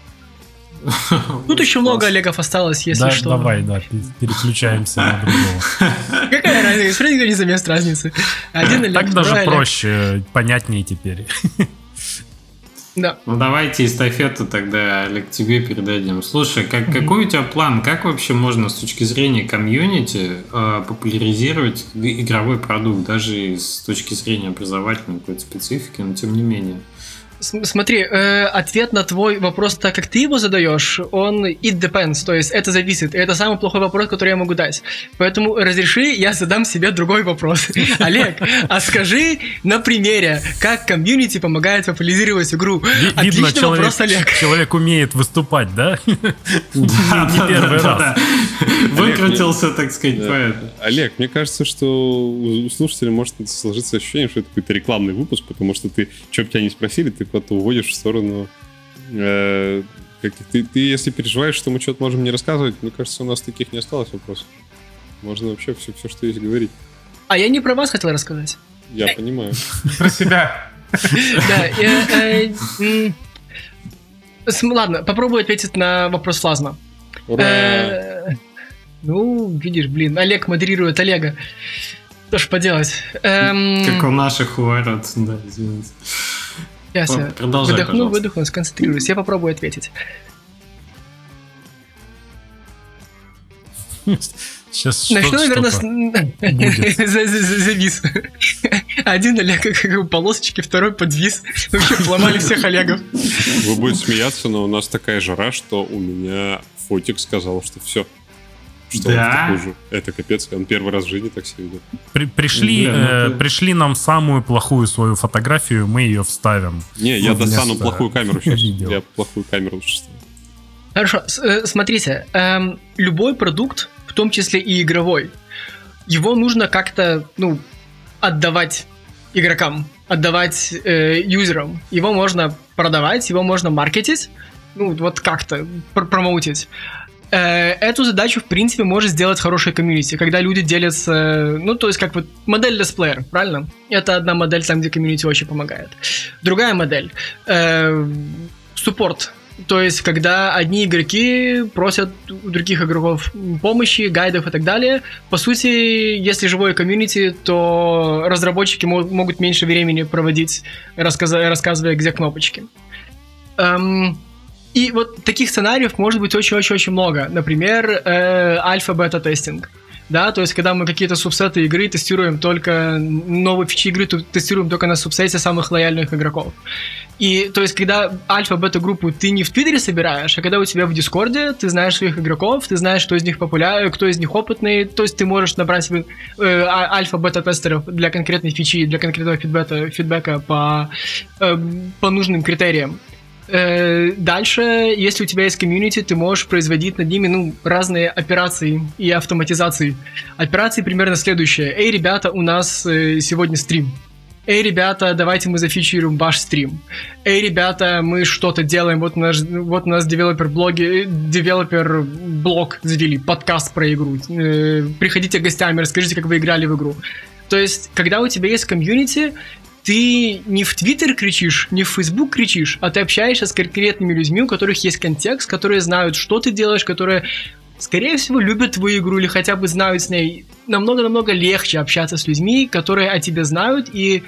Тут еще много Олегов осталось, если да, что. Давай, да, переключаемся на другого. Какая разница? Все никто не замест разницы. Один Олег, Так даже проще, понятнее теперь. Да. Ну давайте эстафету тогда, Олег, тебе передадим. Слушай, как, mm-hmm. какой у тебя план? Как вообще можно с точки зрения комьюнити э, популяризировать игровой продукт, даже с точки зрения образовательной какой-то специфики, но тем не менее? Смотри, э, ответ на твой вопрос, так как ты его задаешь, он it depends, то есть это зависит. И это самый плохой вопрос, который я могу дать. Поэтому разреши, я задам себе другой вопрос. Олег, а скажи на примере, как комьюнити помогает популяризировать игру. Видно, человек, Олег. Человек умеет выступать, да? Не первый раз. Выкрутился, так сказать, поэт. Олег, мне кажется, что у слушателя может сложиться ощущение, что это какой-то рекламный выпуск, потому что ты, что бы тебя не спросили, ты куда-то уводишь в сторону... Э, как, ты, ты, если переживаешь, что мы что-то можем не рассказывать, мне кажется, у нас таких не осталось вопросов. Можно вообще все, все, что есть, говорить. А я не про вас хотел рассказать. Я понимаю. Про себя. Да, э, ладно, попробую ответить на вопрос Флазма. Э, ну, видишь, блин, Олег модерирует Олега. Что ж поделать. Эм, как у наших у ворот, да, извините. Сейчас я Продолжай, выдохну, пожалуйста. выдохну, сконцентрируюсь. Я попробую ответить. Сейчас Начну, наверное, с... завис. Один Олег как полосочки, второй подвис. Вообще поломали всех Олегов. Вы будете смеяться, но у нас такая жара, что у меня Фотик сказал, что все, что да? он хуже. Это капец, он первый раз в жизни так себя ведет. При, пришли, да, э, ну, пришли нам самую плохую свою фотографию, мы ее вставим. Не, я достану плохую камеру сейчас. Я плохую камеру лучше Хорошо, э, смотрите, эм, любой продукт, в том числе и игровой, его нужно как-то, ну, отдавать игрокам, отдавать э, юзерам. Его можно продавать, его можно маркетить, ну, вот как-то пр промоутить. Э, эту задачу, в принципе, может сделать хорошая комьюнити, когда люди делятся, ну, то есть как вот модель летсплеер, правильно? Это одна модель там, где комьюнити очень помогает. Другая модель э, суппорт. То есть, когда одни игроки просят у других игроков помощи, гайдов и так далее, по сути, если живое комьюнити, то разработчики могут меньше времени проводить, рассказывая, где кнопочки. Эм, и вот таких сценариев может быть очень-очень-очень много. Например, э, альфа-бета-тестинг. Да, то есть, когда мы какие-то субсеты игры тестируем только, новые фичи игры тестируем только на субсете самых лояльных игроков. И, то есть, когда альфа-бета-группу ты не в Твиттере собираешь, а когда у тебя в Дискорде, ты знаешь своих игроков, ты знаешь, кто из них популярный, кто из них опытный, то есть, ты можешь набрать себе э, а, альфа-бета-тестеров для конкретной фичи, для конкретного фидбэка, фидбэка по, э, по нужным критериям. Э, дальше, если у тебя есть комьюнити, ты можешь производить над ними ну, разные операции и автоматизации. Операции примерно следующие. Эй, ребята, у нас э, сегодня стрим. Эй, ребята, давайте мы зафичируем ваш стрим. Эй, ребята, мы что-то делаем. Вот наш, вот у нас девелопер блоги, developer blog завели, подкаст про игру. Э, приходите гостями, расскажите, как вы играли в игру. То есть, когда у тебя есть комьюнити, ты не в Твиттер кричишь, не в Фейсбук кричишь, а ты общаешься с конкретными людьми, у которых есть контекст, которые знают, что ты делаешь, которые, скорее всего, любят твою игру или хотя бы знают с ней. Намного-намного легче общаться с людьми, которые о тебе знают и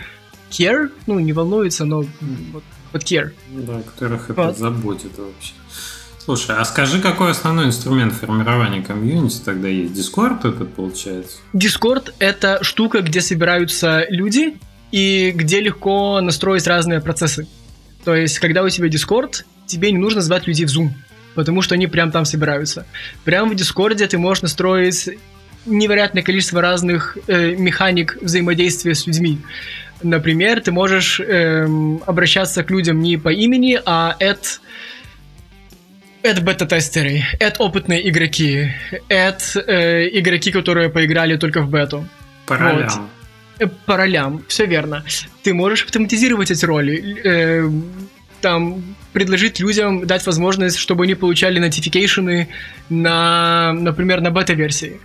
care, ну, не волнуются, но вот, вот care. Да, которых это вот. заботит вообще. Слушай, а скажи, какой основной инструмент формирования комьюнити тогда есть? Дискорд это получается? Дискорд это штука, где собираются люди, и где легко настроить разные процессы. То есть, когда у тебя Discord, тебе не нужно звать людей в Zoom, потому что они прям там собираются. Прямо в Discord ты можешь настроить невероятное количество разных э, механик взаимодействия с людьми. Например, ты можешь э, обращаться к людям не по имени, а от это бета-тестеры, это опытные игроки, это э, игроки, которые поиграли только в бету. Ролям. Вот. Э, По ролям, все верно. Ты можешь автоматизировать эти роли. э, там предложить людям, дать возможность, чтобы они получали нотификейшены на, например, на бета-версии,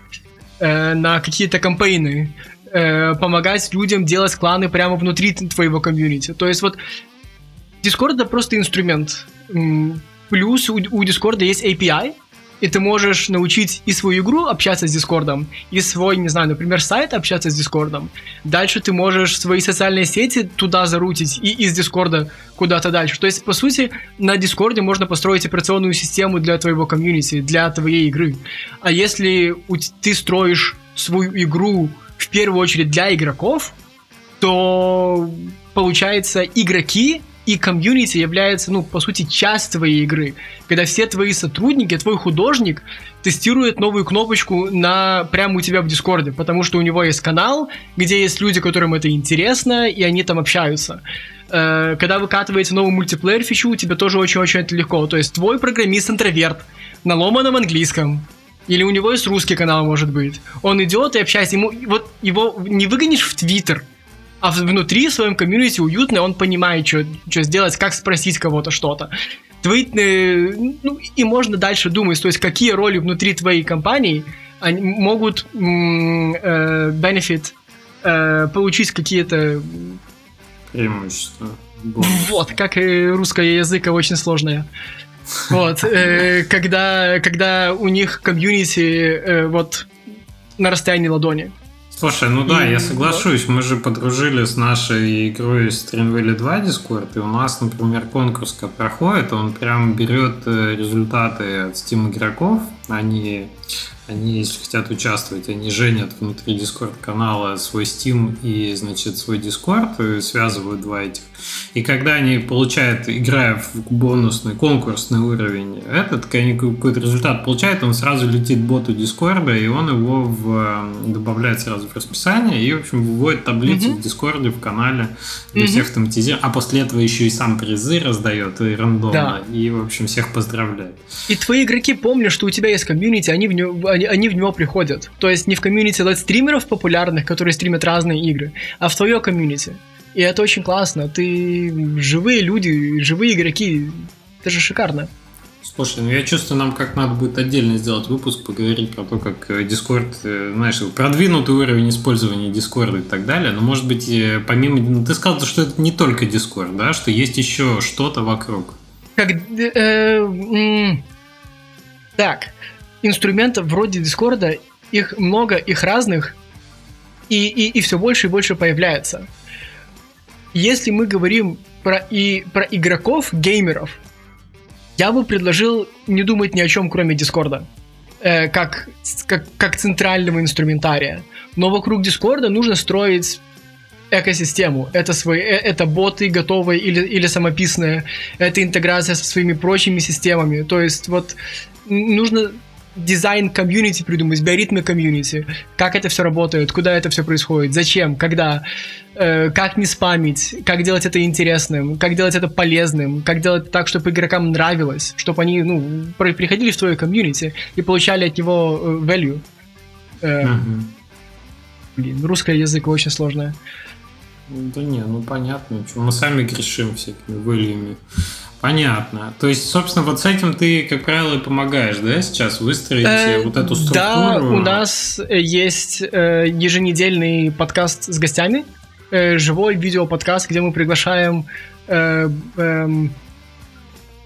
э, на какие-то campaign ы, э, помогать людям делать кланы прямо внутри твоего комьюнити. То есть вот Discord это просто инструмент. Плюс у, у Discord есть API, и ты можешь научить и свою игру общаться с Дискордом, и свой, не знаю, например, сайт общаться с Дискордом. Дальше ты можешь свои социальные сети туда зарутить и из Дискорда куда-то дальше. То есть, по сути, на Дискорде можно построить операционную систему для твоего комьюнити, для твоей игры. А если ты строишь свою игру в первую очередь для игроков, то получается игроки и комьюнити является, ну, по сути, часть твоей игры. Когда все твои сотрудники, твой художник тестирует новую кнопочку на прямо у тебя в Дискорде, потому что у него есть канал, где есть люди, которым это интересно, и они там общаются. Э, Когда выкатываете новую мультиплеер фичу, тебе тоже очень-очень это легко. То есть твой программист-интроверт на ломаном английском, или у него есть русский канал, может быть. Он идет и общается. Ему, вот его не выгонишь в Твиттер, а внутри в своем комьюнити уютно, он понимает, что сделать, как спросить кого-то что-то. Твои, э, ну, и можно дальше думать, то есть какие роли внутри твоей компании они могут э, benefit э, получить какие-то Преимущество. Бонус. вот, как и русское языка очень сложное. Вот, э, когда, когда у них комьюнити э, вот на расстоянии ладони. Слушай, ну да, И- я соглашусь. Мы же подружили с нашей игрой Stream Valley 2 Discord, и у нас, например, конкурс как проходит, он прям берет э, результаты от Steam игроков, они, они, если хотят участвовать, они женят внутри Discord канала свой Steam и, значит, свой Discord, и связывают два этих. И когда они получают, играя в бонусный, конкурсный уровень, этот они какой-то результат получает, он сразу летит боту Дискорда, и он его в, э, добавляет сразу в расписание, и, в общем, выводит таблицу Мгм. в Дискорде, в канале, для Мгм. всех автоматизирует, а после этого еще и сам призы раздает, и рандомно, Да. и, в общем, всех поздравляет. И твои игроки помнят, что у тебя есть комьюнити, они в, него, они, они в него приходят. То есть не в комьюнити стримеров популярных, которые стримят разные игры, а в твое комьюнити. И это очень классно. Ты живые люди, живые игроки. Это же шикарно. Слушай, ну я чувствую, нам как надо будет отдельно сделать выпуск, поговорить про то, как э, Discord, э, знаешь, продвинутый уровень использования Discord и так далее. Но, может быть, э, помимо... Ну, ты сказал, что это не только Discord, да, что есть еще что-то вокруг. Как... э, м, так, инструментов вроде Дискорда, их много, их разных, и, и, и все больше и больше появляется. Если мы говорим про, и, про игроков, геймеров, я бы предложил не думать ни о чем, кроме Дискорда. Э, как, как, как центрального инструментария. Но вокруг Дискорда нужно строить экосистему. Это, свои, э, это боты готовые или, или самописные. Это интеграция со своими прочими системами. То есть вот нужно дизайн комьюнити придумать, биоритмы комьюнити, как это все работает, куда это все происходит, зачем, когда, э, как не спамить, как делать это интересным, как делать это полезным, как делать так, чтобы игрокам нравилось, чтобы они ну, при- приходили в твое комьюнити и получали от него э, value. Э, Мгм. Блин, русский язык очень сложное. Ну, Да не, ну понятно. Мы сами грешим всякими выльями. Понятно. То есть, собственно, вот с этим ты, как правило, и помогаешь, да, сейчас выстроить э, Э, вот эту структуру? Да, у нас э, есть э, еженедельный подкаст с гостями, э, живой видеоподкаст, где мы приглашаем э, эм,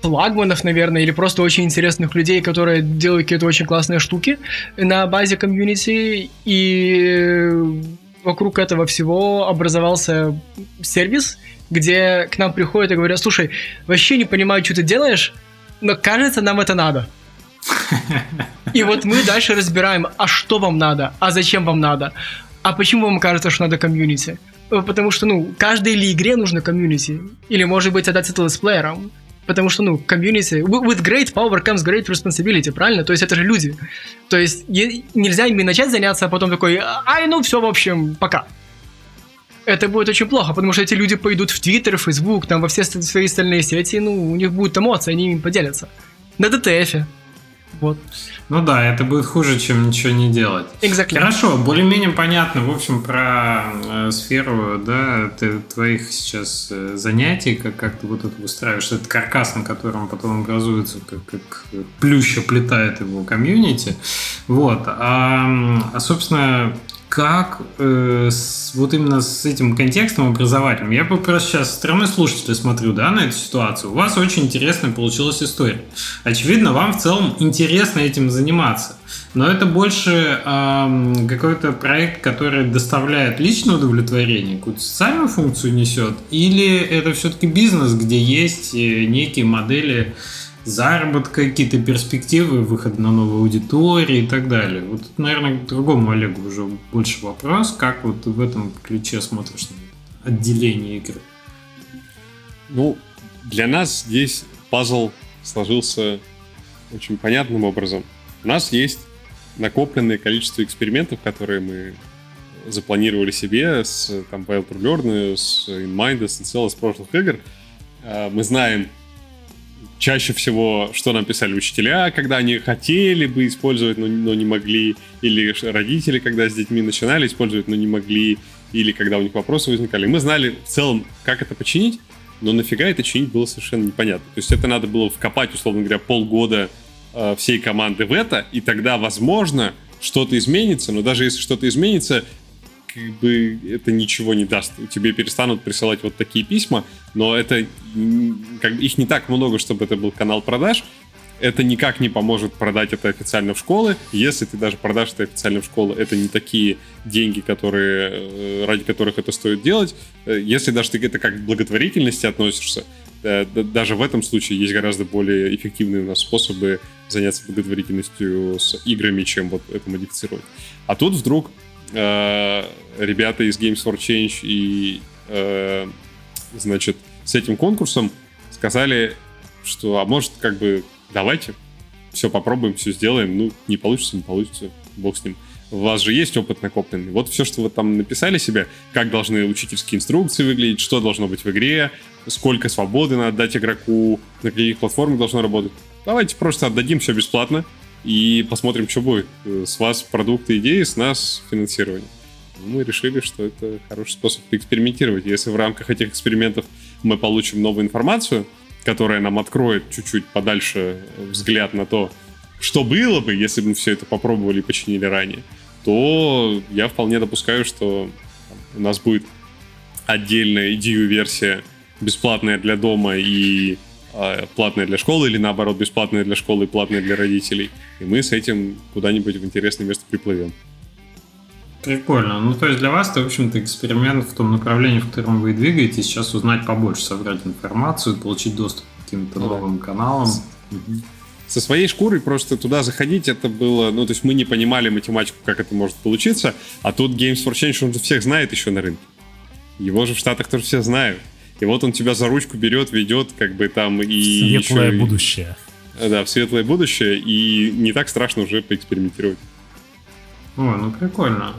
флагманов, наверное, или просто очень интересных людей, которые делают какие-то очень классные штуки на базе комьюнити, и вокруг этого всего образовался сервис, где к нам приходят и говорят, слушай, вообще не понимаю, что ты делаешь, но кажется, нам это надо. И вот мы дальше разбираем, а что вам надо, а зачем вам надо, а почему вам кажется, что надо комьюнити. Потому что, ну, каждой или игре нужно комьюнити. Или, может быть, отдать это летсплеерам. Потому что, ну, комьюнити... With great power comes great responsibility, правильно? То есть это же люди. То есть нельзя ими начать заняться, а потом такой, ай, ну все, в общем, пока. Это будет очень плохо, потому что эти люди пойдут в Твиттер, в Фейсбук, там во все свои остальные сети, ну, у них будут эмоции, они им поделятся. На ДТФе. Вот. Ну да, это будет хуже, чем ничего не делать. Exactly. Хорошо, более-менее понятно, в общем, про э, сферу, да, ты, твоих сейчас э, занятий, как, как ты вот это выстраиваешь, этот каркас, на котором потом образуется, как, как плюща плетает его комьюнити. Вот. А, а собственно, как э, с, вот именно с этим контекстом образовательным. Я просто сейчас со стороны слушателя смотрю, да, на эту ситуацию. У вас очень интересная получилась история. Очевидно, вам в целом интересно этим заниматься. Но это больше э, какой-то проект, который доставляет личное удовлетворение, какую-то социальную функцию несет, или это все-таки бизнес, где есть э, некие модели заработка, какие-то перспективы, выход на новую аудиторию и так далее. Вот, наверное, к другому Олегу уже больше вопрос, как вот в этом ключе смотришь на отделение игры? Ну, для нас здесь пазл сложился очень понятным образом. У нас есть накопленное количество экспериментов, которые мы запланировали себе с там, Wild Learn, с InMind, с целого с прошлых игр. А, мы знаем, чаще всего, что нам писали учителя, когда они хотели бы использовать, но, но не могли, или родители, когда с детьми начинали использовать, но не могли, или когда у них вопросы возникали. Мы знали в целом, как это починить, но нафига это чинить было совершенно непонятно. То есть это надо было вкопать, условно говоря, полгода э, всей команды в это, и тогда, возможно, что-то изменится, но даже если что-то изменится, бы это ничего не даст. Тебе перестанут присылать вот такие письма, но это как бы их не так много, чтобы это был канал продаж. Это никак не поможет продать это официально в школы. Если ты даже продашь это официально в школы, это не такие деньги, которые, э, ради которых это стоит делать. Э, если даже ты это как к благотворительности относишься, э, даже в этом случае есть гораздо более эффективные у нас способы заняться благотворительностью с играми, чем вот это модифицировать. А тут вдруг э, ребята из Games for Change и, э, значит, с этим конкурсом сказали, что, а может, как бы, давайте, все попробуем, все сделаем. Ну, не получится, не получится, бог с ним. У вас же есть опыт накопленный. Вот все, что вы там написали себе, как должны учительские инструкции выглядеть, что должно быть в игре, сколько свободы надо дать игроку, на каких платформах должно работать. Давайте просто отдадим все бесплатно, и посмотрим, что будет. С вас продукты, идеи, с нас финансирование. Мы решили, что это хороший способ поэкспериментировать. Если в рамках этих экспериментов мы получим новую информацию, которая нам откроет чуть-чуть подальше взгляд на то, что было бы, если бы мы все это попробовали и починили ранее, то я вполне допускаю, что у нас будет отдельная идею-версия бесплатная для дома и а, платная для школы или наоборот бесплатная для школы и платная для родителей. И мы с этим куда-нибудь в интересное место приплывем. Прикольно. Ну, то есть для вас это, в общем-то, эксперимент в том направлении, в котором вы двигаетесь, сейчас узнать побольше, собрать информацию, получить доступ к каким-то ну, новым каналам. Со своей шкурой просто туда заходить, это было, ну, то есть мы не понимали математику, как это может получиться, а тут Games for Change, он же всех знает еще на рынке. Его же в Штатах тоже все знают. И вот он тебя за ручку берет, ведет, как бы там и... Светлое еще, будущее. Да, в светлое будущее, и не так страшно уже поэкспериментировать. О, ну прикольно.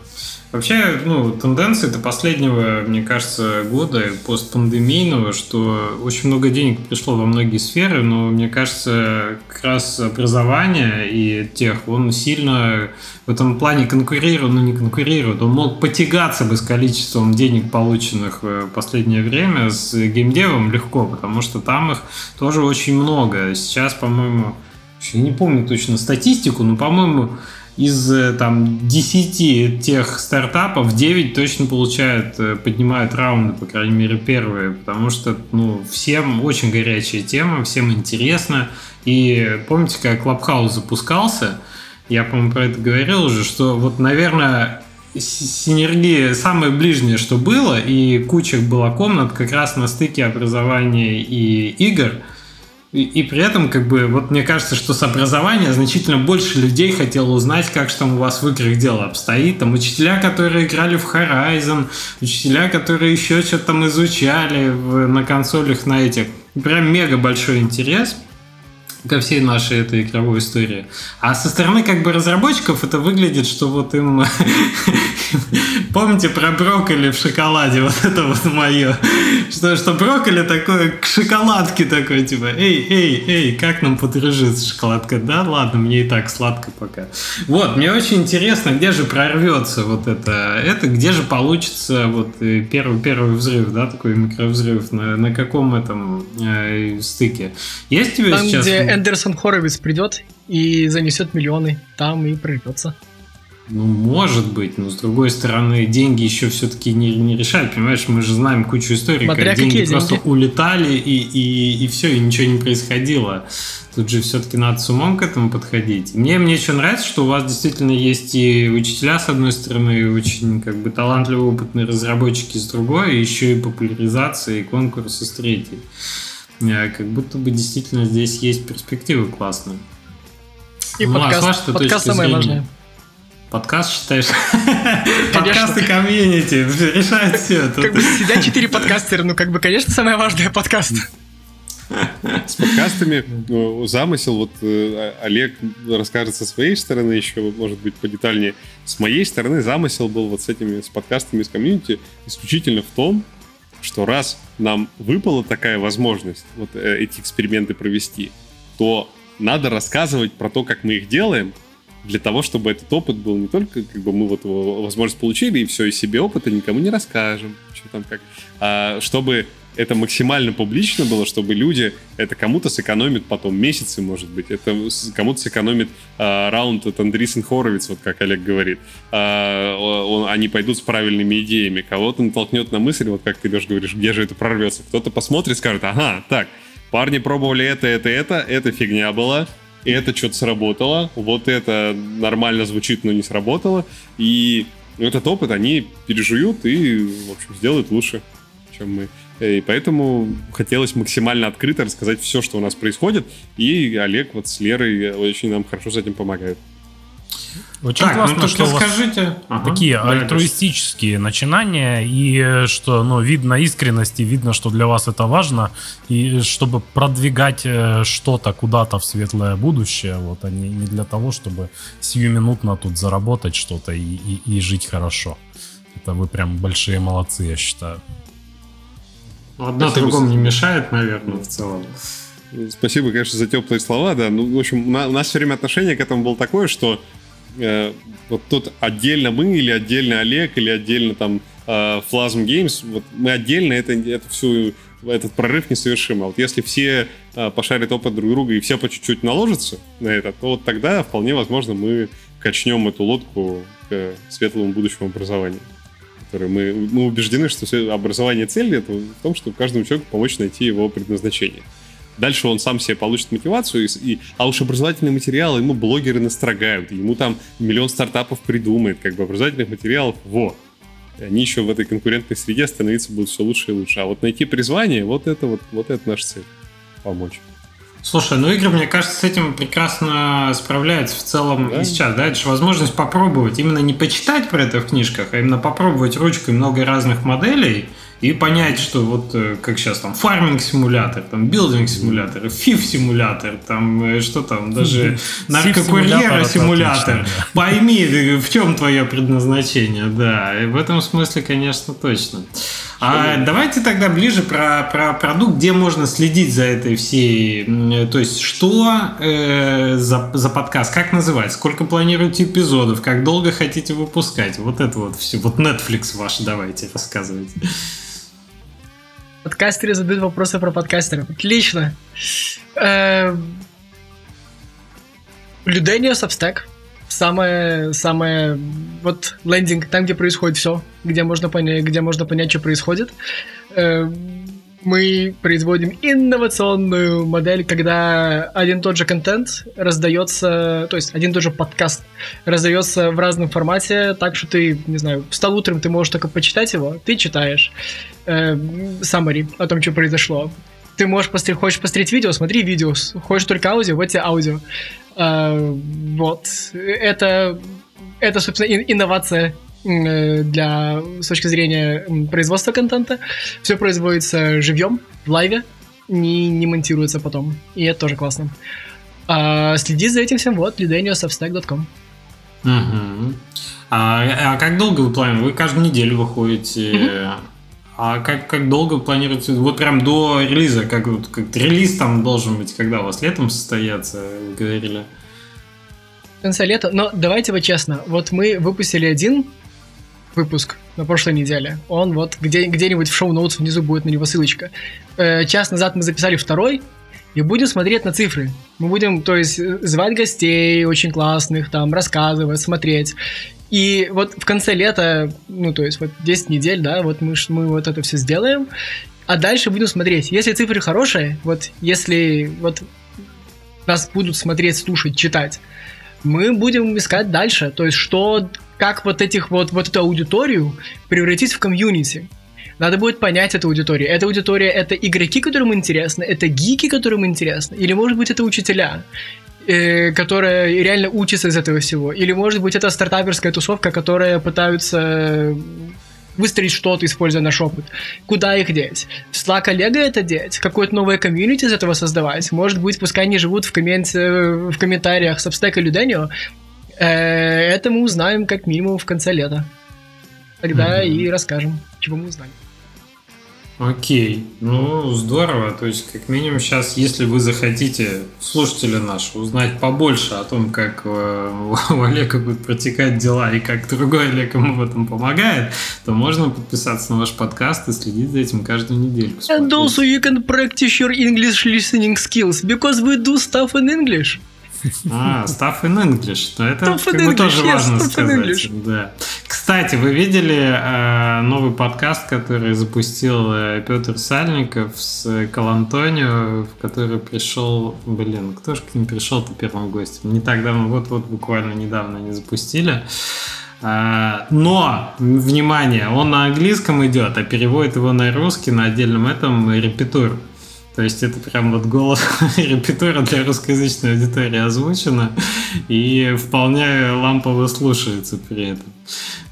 Вообще, ну, тенденция это последнего, мне кажется, года постпандемийного, что очень много денег пришло во многие сферы, но мне кажется, как раз образование и тех, он сильно в этом плане конкурирует, ну не конкурирует, он мог потягаться бы с количеством денег, полученных в последнее время с геймдевом легко, потому что там их тоже очень много. Сейчас, по-моему, я не помню точно статистику, но, по-моему, из э, там 10 тех стартапов 9 точно получают, э, поднимают раунды, по крайней мере, первые, потому что, ну, всем очень горячая тема, всем интересно. И помните, как Клабхаус запускался, я, по-моему, про это говорил уже, что вот, наверное, синергия самое ближнее, что было, и куча была комнат как раз на стыке образования и игр – и, и при этом, как бы, вот мне кажется, что с образования значительно больше людей хотело узнать, как же там у вас в играх дело обстоит. Там учителя, которые играли в Horizon, учителя, которые еще что-то там изучали в, на консолях на этих. Прям мега большой интерес. Ко всей нашей этой игровой истории. А со стороны как бы разработчиков это выглядит, что вот им... Помните про брокколи в шоколаде? Вот это вот мое. Что, что брокколи такой к шоколадке такой, типа, эй, эй, эй, как нам подружиться шоколадка? Да, ладно, мне и так сладко пока. Вот, мне очень интересно, где же прорвется вот это, это где же получится вот э, первый, первый взрыв, да, такой микровзрыв, на, на каком этом э, стыке. Есть у тебя Там, сейчас... где Эндерсон Хоровиц придет и занесет миллионы, там и прорвется. Ну, может быть, но с другой стороны, деньги еще все-таки не, не решают. Понимаешь, мы же знаем кучу историй, Смотря как деньги какие просто деньги. улетали, и, и, и все, и ничего не происходило. Тут же все-таки надо с умом к этому подходить. Мне, мне еще нравится, что у вас действительно есть и учителя, с одной стороны, и очень как бы талантливые, опытные разработчики с другой, и еще и популяризация, и конкурсы с третьей. Э, Как будто бы действительно здесь есть перспективы классные. И Ну, а с подкаст, подкаст самое зрения? важное. Подкаст считаешь? Подкасты комьюнити решают все. Как бы сидят четыре подкастера, ну как бы, конечно, самое важное подкаст. С подкастами ну, замысел, вот э, Олег расскажет со своей стороны еще, может быть, подетальнее. С моей стороны замысел был вот с этими, с подкастами из комьюнити исключительно в том, что раз нам выпала такая возможность вот э, эти эксперименты провести, то надо рассказывать про то, как мы их делаем, для того, чтобы этот опыт был не только, как бы мы вот его возможность получили, и все, и себе опыта никому не расскажем, что там как, а чтобы это максимально публично было, чтобы люди, это кому-то сэкономит потом месяцы, может быть, это кому-то сэкономит а, раунд от Андрисен Хоровиц, вот как Олег говорит. А, он- они пойдут с правильными идеями, кого-то натолкнет на мысль, вот как ты, Леш, говоришь, где же это прорвется. Кто-то посмотрит, скажет, ага, так, парни пробовали это, это, это, это фигня была, и это что-то сработало, вот это нормально звучит, но не сработало, и этот опыт они пережуют и, в общем, сделают лучше, чем мы. И поэтому хотелось максимально открыто рассказать все, что у нас происходит, и Олег вот с Лерой очень нам хорошо с этим помогают. Очень Так, ну классно, тут что у вас расскажите. Ага. такие Да, альтруистические начинания, и э, что, ну, видно искренность, и видно, что для вас это важно, и чтобы продвигать э, что-то куда-то в светлое будущее, вот, а не, не для того, чтобы сиюминутно тут заработать что-то и, и, и жить хорошо. Это вы прям большие молодцы, я считаю. Одно Спасибо, другому не мешает, наверное, в целом. Спасибо, конечно, за теплые слова, да. Ну, в общем, на- у нас все время отношение к этому было такое, что э, вот тут отдельно мы, или отдельно Олег, или отдельно там э, Flasm Games, вот мы отдельно это, это всю этот прорыв не совершим. А вот если все э, пошарят опыт друг друга и все по чуть-чуть наложатся на это, то вот тогда вполне возможно мы качнем эту лодку к светлому будущему образованию. Которое мы, мы убеждены, что все- образование цели это в том, чтобы каждому человеку помочь найти его предназначение. Дальше он сам себе получит мотивацию, и, и- а уж образовательные материалы ему блогеры настрогают, ему там миллион стартапов придумает, как бы образовательных материалов, во. И они еще в этой конкурентной среде становиться будут все лучше и лучше. А вот найти призвание, вот это вот, вот это наша цель. Помочь. Слушай, ну игры, мне кажется, с этим прекрасно справляются в целом Да. и сейчас. Да, это же возможность попробовать. Именно не почитать про это в книжках, а именно попробовать ручкой много разных моделей и понять, что вот э, как сейчас там фарминг симулятор, там билдинг симулятор, фиф симулятор, там э, что там, даже наркокурьера Симулятор это симулятор. отлично, да. Пойми, э, в чем твое предназначение, да. И в этом смысле, конечно, точно. А давайте тогда ближе про, про продукт, где можно следить за этой всей... То есть, что э, за, за подкаст, как называть, сколько планируете эпизодов, как долго хотите выпускать. Вот это вот все. Вот Netflix ваш давайте рассказывайте. Подкастеры задают вопросы про подкастеров. Отлично. Эм, Людения Substack. Самое, самое, вот лендинг, там, где происходит все, где можно понять, где можно понять, что происходит. Эм, Мы производим инновационную модель, когда один тот же контент раздается, то есть один тот же подкаст раздается в разном формате, так что ты, не знаю, встал утром, ты можешь только почитать его, ты читаешь э, summary о том, что произошло. Ты можешь посмотреть, хочешь посмотреть видео, смотри видео. Хочешь только аудио, вот тебе аудио. Э, вот. Это, это, собственно, ин- инновация э, для, с точки зрения производства контента. Все производится живьем, в лайве, не, не монтируется потом. И это тоже классно. А следить за этим всем вот lidenius.substack.com. Угу. А, а как долго вы планируете? Вы каждую неделю выходите. Угу. А как, как долго планируете? Вот прям до релиза, как, как релиз там должен быть, когда у вас летом состояться, говорили? В конце лета. Но давайте вот честно. Вот мы выпустили один выпуск на прошлой неделе. Он вот где, где-нибудь в шоу-ноутс внизу будет на него ссылочка. Э, час назад мы записали второй, и будем смотреть на цифры. Мы будем, то есть, звать гостей очень классных, там, рассказывать, смотреть. И вот в конце лета, ну, то есть вот 10 недель, да, вот мы, мы вот это все сделаем, а дальше будем смотреть. Если цифры хорошие, вот если вот нас будут смотреть, слушать, читать, мы будем искать дальше. То есть что, как вот этих вот, вот эту аудиторию превратить в комьюнити. Надо будет понять эту аудиторию. Эта аудитория — это игроки, которым интересно, это гики, которым интересно, или, может быть, это учителя э, которая реально учится из этого всего. Или, может быть, это стартаперская тусовка, которая пытаются выстроить что-то, используя наш опыт. Куда их деть? Slack коллега это деть? Какое-то новое комьюнити из этого создавать? Может быть, пускай они живут в, комменте, в комментариях Substack или Denio. Э, это мы узнаем как минимум в конце лета. Тогда mm-hmm. и расскажем, чего мы узнали. Окей, ну здорово. То есть, как минимум, сейчас, если вы захотите, слушатели наши, узнать побольше о том, как э, у Олега будут протекать дела и как другой Олег ему в этом помогает, то можно подписаться на ваш подкаст и следить за этим каждую неделю. And also you can practice your English listening skills because we do stuff in English. А, Stuff in English. Но это stuff как бы тоже yes, важно сказать. Да. Кстати, вы видели э, новый подкаст, который запустил э, Петр Сальников с Калантонио, в который пришел... Блин, кто же к ним пришел-то первым гостем? Не так давно, вот-вот буквально недавно они запустили. Uh, но, внимание, он на английском идет, а переводит его на русский на отдельном этом репетур. То есть это прям вот голос репетора для русскоязычной аудитории озвучено и вполне лампово слушается при этом.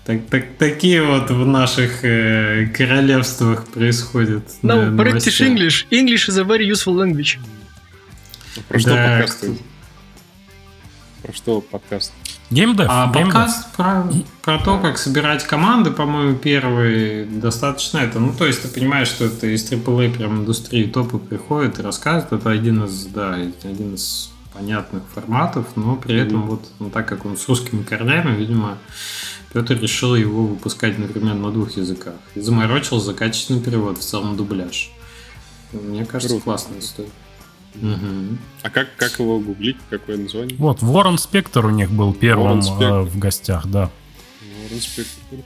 Так, так, такие вот в наших э, королевствах происходят. No, practice English. English is a very useful language. Про что да, подкаст? Про что подкаст? Геймдев. А подкаст про, про то, как собирать команды, по-моему, первый достаточно это. Ну, то есть ты понимаешь, что это из AAA прям индустрии топы приходит и рассказывает. Это один из, да, один из понятных форматов, но при этом mm-hmm. вот, ну, так как он с русскими корнями, видимо, Петр решил его выпускать, например, на двух языках. И заморочил за качественный перевод, в целом дубляж. Мне кажется, Круто. классная история. Угу. А как, как его гуглить? Какое название? Вот, Ворон Спектр у них был первым э, в гостях, да. Ворон Спектр,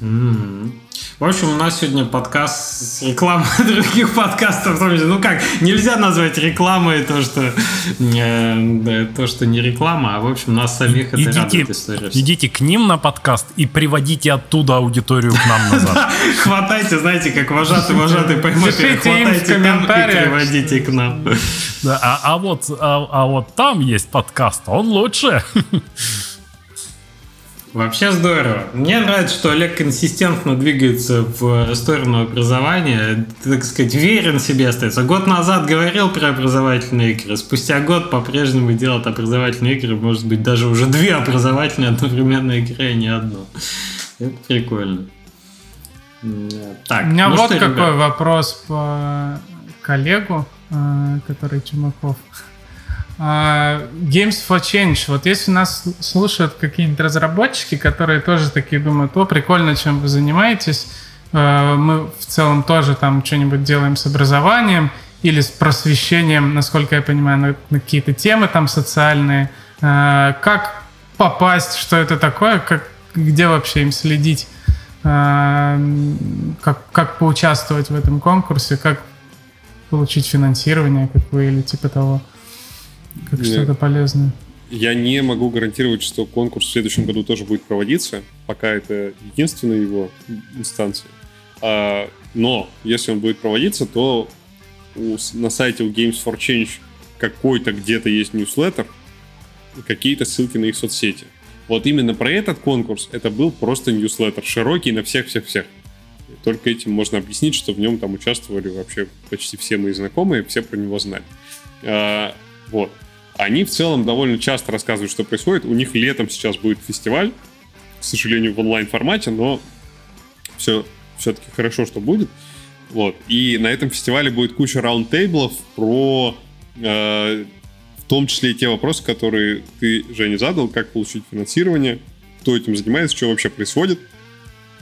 Mm-hmm. В общем, у нас сегодня подкаст с рекламой других подкастов. Ну как, нельзя назвать рекламой то, что э, то, что не реклама, а в общем нас самих это идите, радует история. Идите к ним на подкаст и приводите оттуда аудиторию к нам назад. Хватайте, знаете, как вожатый, вожатый поймет, хватайте там и приводите к нам. а, а, вот, а, а вот там есть подкаст, он лучше. Вообще здорово. Мне нравится, что Олег консистентно двигается в сторону образования, так сказать, верен себе остается. Год назад говорил про образовательные игры, спустя год по-прежнему делает образовательные игры, может быть, даже уже две образовательные одновременные игры, а не одну. Это прикольно. Так, У меня ну вот что, какой ребят? вопрос по коллегу, э, который Чумаков. Uh, Games for Change. Вот если нас слушают какие-нибудь разработчики, которые тоже такие думают, о, прикольно, чем вы занимаетесь, uh, мы в целом тоже там что-нибудь делаем с образованием или с просвещением, насколько я понимаю, на, какие-то темы там социальные. Uh, как попасть, что это такое, как, где вообще им следить, как, как поучаствовать в этом конкурсе, как получить финансирование какое или типа того. Как что-то полезное. Я не могу гарантировать, что конкурс в следующем году тоже будет проводиться, пока это единственная его инстанция. А, но если он будет проводиться, то у, на сайте у Games for Change какой-то где-то есть ньюслеттер и какие-то ссылки на их соцсети. Вот именно про этот конкурс это был просто ньюслеттер, широкий на всех-всех-всех. Только этим можно объяснить, что в нем там участвовали вообще почти все мои знакомые, все про него знали. А, вот. Они в целом довольно часто рассказывают, что происходит. У них летом сейчас будет фестиваль, к сожалению, в онлайн-формате, но все все-таки хорошо, что будет. Вот. И на этом фестивале будет куча раунд-тейблов про э, в том числе и те вопросы, которые ты, Женя, задал, как получить финансирование, кто этим занимается, что вообще происходит.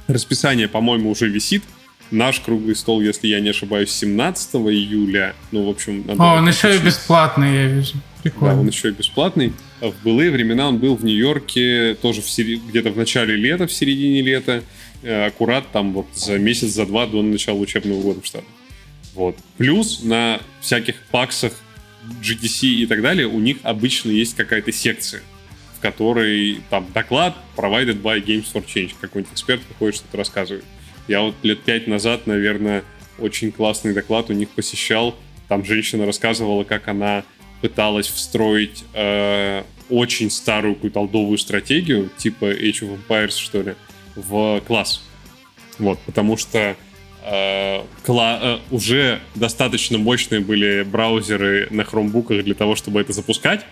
Расписание, по-моему, уже висит. Наш круглый стол, если я не ошибаюсь, 17 июля. Ну, в общем... Надо О, он еще и бесплатный, я вижу. Прикольно. Да, он еще и бесплатный. А в былые времена он был в Нью-Йорке тоже в сери... где-то в начале лета, в середине лета. Э, аккурат там вот за месяц, за два до начала учебного года в Штатах. Вот. Плюс на всяких паксах GTC и так далее у них обычно есть какая-то секция который там доклад provided by Games for Change. Какой-нибудь эксперт выходит, что-то рассказывает. Я вот лет пять назад, наверное, очень классный доклад у них посещал. Там женщина рассказывала, как она пыталась встроить э, очень старую какую-то алдовую стратегию, типа Age of Empires, что ли, в класс. Вот, потому что э, кла- э, уже достаточно мощные были браузеры на хромбуках для того, чтобы это запускать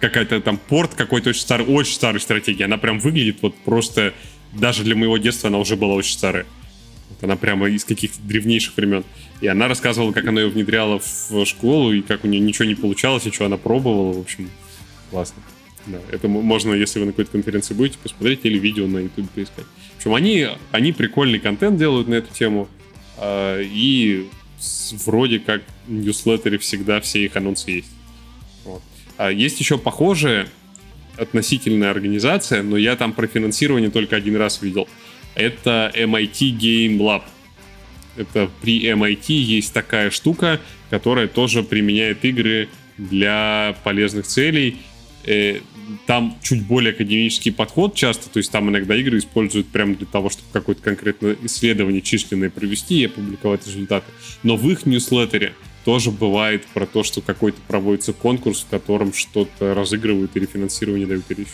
какая-то там порт какой-то очень старый, очень старой стратегии. Она прям выглядит вот просто, даже для моего детства она уже была очень старая. Она прямо из каких-то древнейших времен. И она рассказывала, как она ее внедряла в школу, и как у нее ничего не получалось, и что она пробовала. В общем, классно. Да, это можно, если вы на какой-то конференции будете, посмотреть или видео на YouTube поискать. В общем, они, они прикольный контент делают на эту тему. Э, и вроде как в ньюслеттере всегда все их анонсы есть. Вот. А есть еще похожая относительная организация, но я там про финансирование только один раз видел. Это MIT Game Lab. Это при MIT есть такая штука, которая тоже применяет игры для полезных целей. Э, там чуть более академический подход часто, то есть там иногда игры используют прямо для того, чтобы какое-то конкретное исследование численное провести и опубликовать результаты. Но в их ньюслеттере тоже бывает про то, что какой-то проводится конкурс, в котором что-то разыгрывают или финансирование дают или еще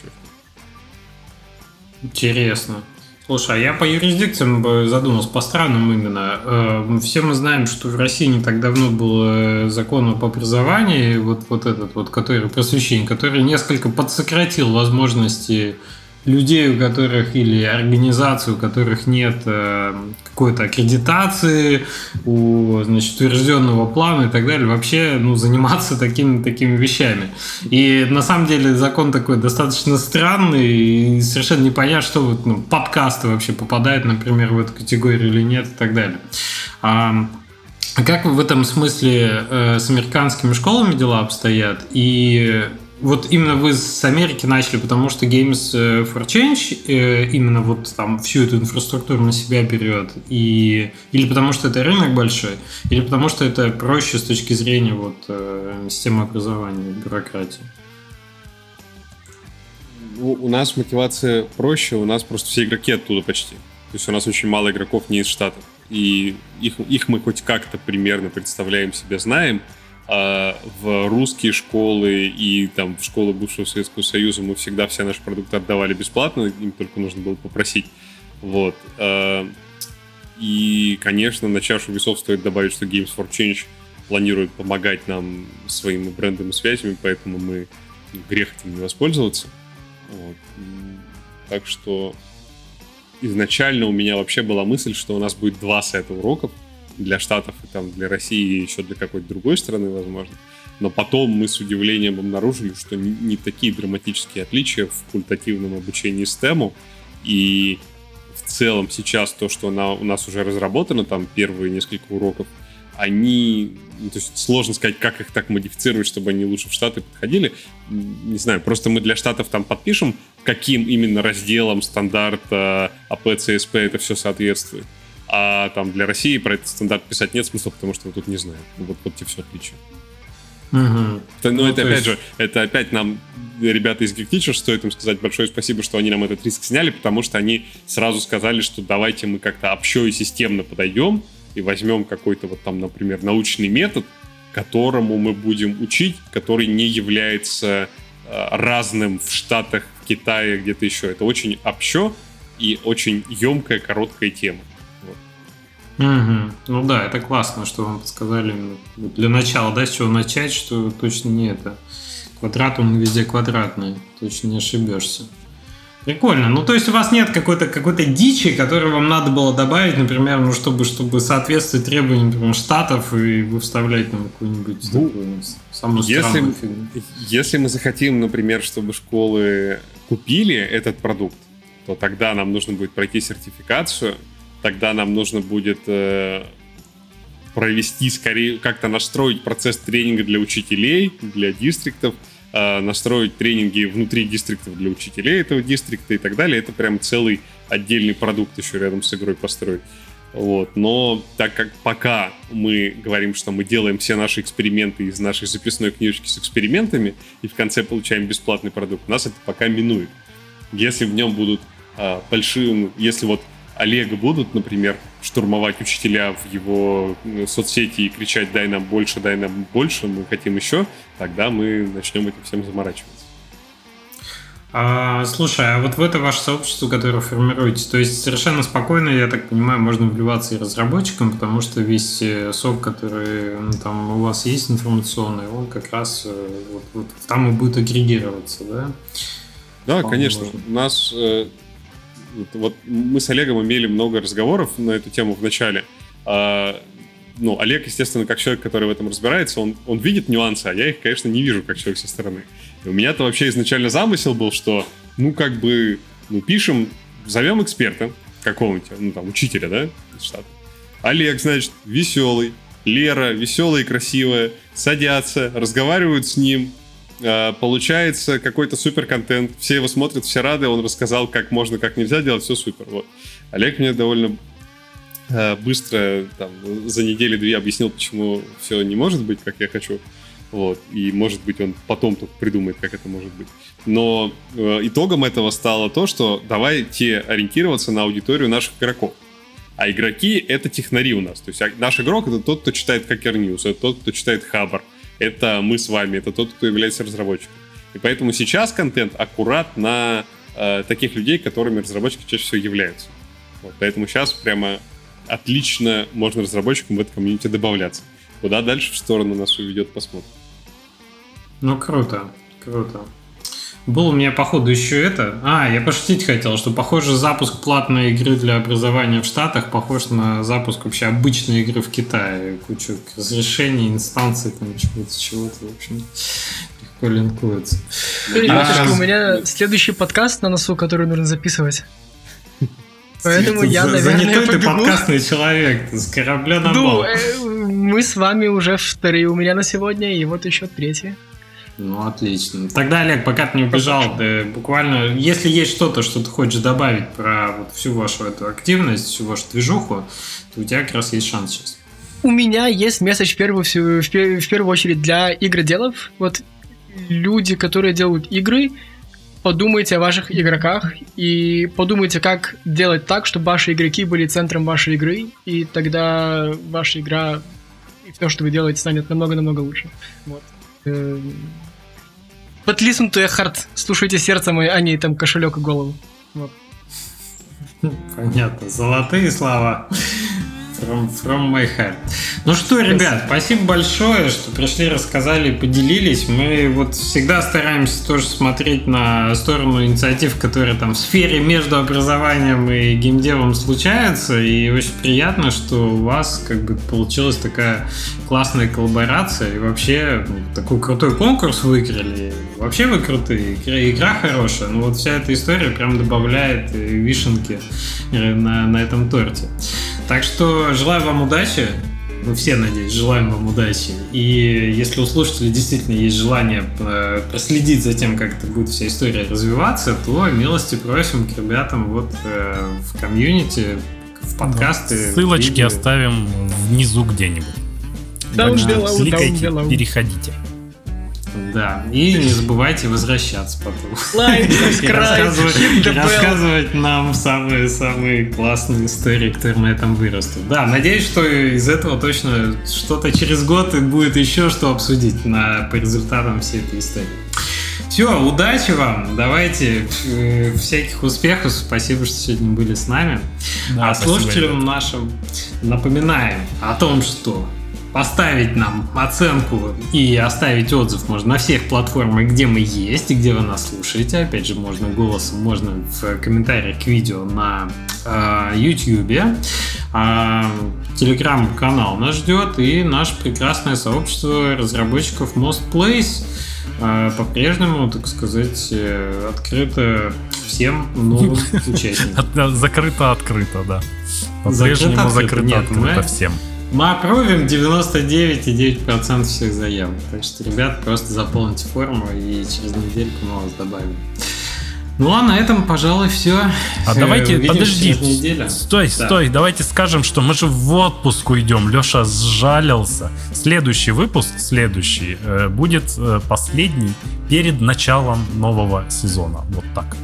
Интересно. Слушай, а я по юрисдикциям бы задумался, по странам именно. Э, все мы знаем, что в России не так давно был закон об образовании, вот, вот этот вот, который просвещение, который несколько подсократил возможности людей, у которых или организаций, у которых нет э, какой-то аккредитации, у значит, утвержденного плана и так далее, вообще ну, заниматься такими, такими вещами. И на самом деле закон такой достаточно странный, и совершенно непонятно, что вот, ну, подкасты вообще попадают, например, в эту категорию или нет и так далее. А, как в этом смысле э, с американскими школами дела обстоят? И вот именно вы с Америки начали, потому что Games э, for Change э, именно вот там всю эту инфраструктуру на себя берет, и или потому что это рынок большой, или потому что это проще с точки зрения вот э, системы образования, бюрократии. У, у нас мотивация проще, у нас просто все игроки оттуда почти. То есть у нас очень мало игроков не из Штатов. И их, их мы хоть как-то примерно представляем себе, знаем, а в русские школы и там в школы бывшего Советского Союза мы всегда все наши продукты отдавали бесплатно, им только нужно было попросить. Вот. А, и, конечно, на чашу весов стоит добавить, что Games for Change планирует помогать нам своим брендом и связями, поэтому мы грех этим не воспользоваться. Вот. Так что изначально у меня вообще была мысль, что у нас будет два сета уроков — для Штатов и там для России и еще для какой-то другой страны, возможно. Но потом мы с удивлением обнаружили, что не, такие драматические отличия в факультативном обучении STEM. И в целом сейчас то, что она, у нас уже разработано, там первые несколько уроков, они, ну, то есть сложно сказать, как их так модифицировать, чтобы они лучше в Штаты подходили. Не знаю, просто мы для Штатов там подпишем, каким именно разделом стандарта АП, ЦСП это все соответствует а там для России про этот стандарт писать нет смысла, потому что мы тут не знаем. Вот, вот те все отличия. Угу. Это, ну, ну, это опять есть... же, это опять нам ребята из Geek Teacher, стоит им сказать большое спасибо, что они нам этот риск сняли, потому что они сразу сказали, что давайте мы как-то общо и системно подойдем и возьмем какой-то вот там, например, научный метод, которому мы будем учить, который не является э, разным в Штатах, в Китае, где-то еще. Это очень общо и очень емкая, короткая тема. Угу. Ну да, это классно, что вам подсказали для начала, да, с чего начать, что точно не это Квадрат, он везде квадратный. Точно не ошибешься. Прикольно. Ну, то есть у вас нет какой-то какой дичи, которую вам надо было добавить, например, ну, чтобы, чтобы соответствовать требованиям, например, штатов, и вы вставлять там какую-нибудь ну, такую самую если, фигню. Если мы захотим, например, чтобы школы купили этот продукт, то тогда нам нужно будет пройти сертификацию, тогда нам нужно будет э, провести скорее, как-то настроить процесс тренинга для учителей, для дистриктов, э, настроить тренинги внутри дистриктов для учителей этого дистрикта и так далее. Это прям целый отдельный продукт еще рядом с игрой построить. Вот. Но так как пока мы говорим, что мы делаем все наши эксперименты из нашей записной книжки с экспериментами и в конце получаем бесплатный продукт, нас это пока минует. Если в нем будут а, большие, если вот Олега будут, например, штурмовать учителя в его э, соцсети и кричать «дай нам больше, дай нам больше, мы хотим еще», тогда мы начнем этим всем заморачиваться. А, слушай, а вот в это ваше сообщество, которое формируете, то есть совершенно спокойно, я так понимаю, можно вливаться и разработчикам, потому что весь э, сок, который ну, там у вас есть информационный, он как раз э, вот, вот там и будет агрегироваться, да? Да, Вполне конечно. Можно. У нас вот мы с Олегом имели много разговоров на эту тему в начале. А, ну, Олег, естественно, как человек, который в этом разбирается, он, он видит нюансы, а я их, конечно, не вижу как человек со стороны. И у меня-то вообще изначально замысел был, что, ну, как бы, ну, пишем, зовем эксперта какого-нибудь, ну, там, учителя, да, из штата. Олег, значит, веселый, Лера, веселая и красивая, садятся, разговаривают с ним, получается какой-то супер контент, все его смотрят, все рады, он рассказал, как можно, как нельзя делать, все супер. Вот. Олег мне довольно а, быстро, там, за недели-две объяснил, почему все не может быть, как я хочу. Вот. И, может быть, он потом только придумает, как это может быть. Но э, итогом этого стало то, что давайте ориентироваться на аудиторию наших игроков. А игроки — это технари у нас. То есть а, наш игрок — это тот, кто читает Hacker News, это тот, кто читает Хабар, это мы с вами, это тот, кто является разработчиком. И поэтому сейчас контент аккурат на э, таких людей, которыми разработчики чаще всего являются. Вот, поэтому сейчас прямо отлично можно разработчикам в это комьюнити добавляться. Куда дальше в сторону нас уведет, посмотрим. Ну, круто, круто. Был у меня, походу, еще это. А, я пошутить хотел, что, похоже, запуск платной игры для образования в Штатах похож на запуск вообще обычной игры в Китае. Кучу разрешений, инстанций, там чего-то, чего-то, в общем, легко линкуется. Ребятушки, а, у меня следующий подкаст на носу, который нужно записывать. Поэтому я, наверное, Занятой ты подкастный человек, с корабля на Ну, э, мы с вами уже вторые у меня на сегодня, и вот еще третий. Ну, отлично. Тогда, Олег, пока ты не убежал, ты буквально, если есть что-то, что ты хочешь добавить про вот всю вашу эту активность, всю вашу движуху, то у тебя как раз есть шанс сейчас. У меня есть месседж в первую, в, в первую очередь для игроделов. Вот люди, которые делают игры, подумайте о ваших игроках и подумайте, как делать так, чтобы ваши игроки были центром вашей игры, и тогда ваша игра и все, что вы делаете, станет намного-намного лучше. Вот. But listen to a heart. Слушайте сердце мое, а не там кошелек и голову. Вот. Понятно. Золотые слова. From, from my heart. Ну что, ребят, спасибо большое, что пришли, рассказали, поделились. Мы вот всегда стараемся тоже смотреть на сторону инициатив, которые там в сфере между образованием и геймдевом случаются. И очень приятно, что у вас как бы получилась такая классная коллаборация. И вообще ну, такой крутой конкурс выиграли. Вообще вы крутые, игра хорошая. Ну вот вся эта история прям добавляет вишенки э, на, на этом торте. Так что желаю вам удачи. Мы все, надеюсь, желаем вам удачи. И если у слушателей действительно есть желание э, проследить за тем, как это будет вся история развиваться, то милости просим к ребятам вот э, в комьюнити, в подкасты. Ссылочки видео. оставим внизу где-нибудь. Down below, Кликайте, переходите. Да, и не забывайте возвращаться потом. Лайк, рассказывать, рассказывать нам самые-самые классные истории, которые на этом вырастут. Да, надеюсь, что из этого точно что-то через год и будет еще что обсудить на, по результатам всей этой истории. Все, удачи вам, давайте, э, всяких успехов, спасибо, что сегодня были с нами. Да, а слушателям нашим напоминаем о том, что поставить нам оценку и оставить отзыв можно на всех платформах, где мы есть и где вы нас слушаете. Опять же, можно голосом, можно в комментариях к видео на э, YouTube. А, Телеграм-канал нас ждет и наше прекрасное сообщество разработчиков Most Place э, по-прежнему, так сказать, э, открыто всем новым участникам. Закрыто-открыто, да. По-прежнему закрыто-открыто всем. Мы опровим 99,9% всех заявок. Так что, ребят, просто заполните форму и через недельку мы вас добавим. Ну а на этом, пожалуй, все. А давайте, Увидимся подожди, стой, да. стой, давайте скажем, что мы же в отпуск уйдем. Леша сжалился. Следующий выпуск, следующий, э, будет э, последний перед началом нового сезона. Вот так.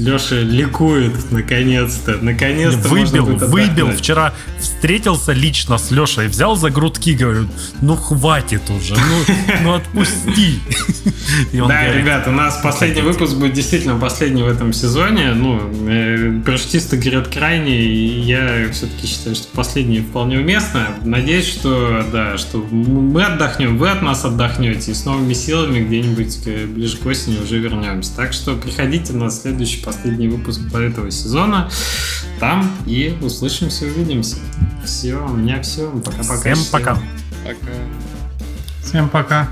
Леша ликует, наконец-то. Наконец-то. Выбил, выбил. Вчера встретился лично с Лешей, взял за грудки, говорю, ну хватит уже, ну, ну отпусти. Да, ребят, у нас последний выпуск будет действительно последний в этом сезоне. Ну, э, говорят крайне, и я все-таки считаю, что последний вполне уместно. Надеюсь, что, да, что мы отдохнем, вы от нас отдохнете, и с новыми силами где-нибудь ближе к осени уже вернемся. Так что приходите на следующий последний выпуск этого сезона. Там и услышимся, увидимся. Все, у меня все. Пока-пока. Всем пока. Пока. Всем пока.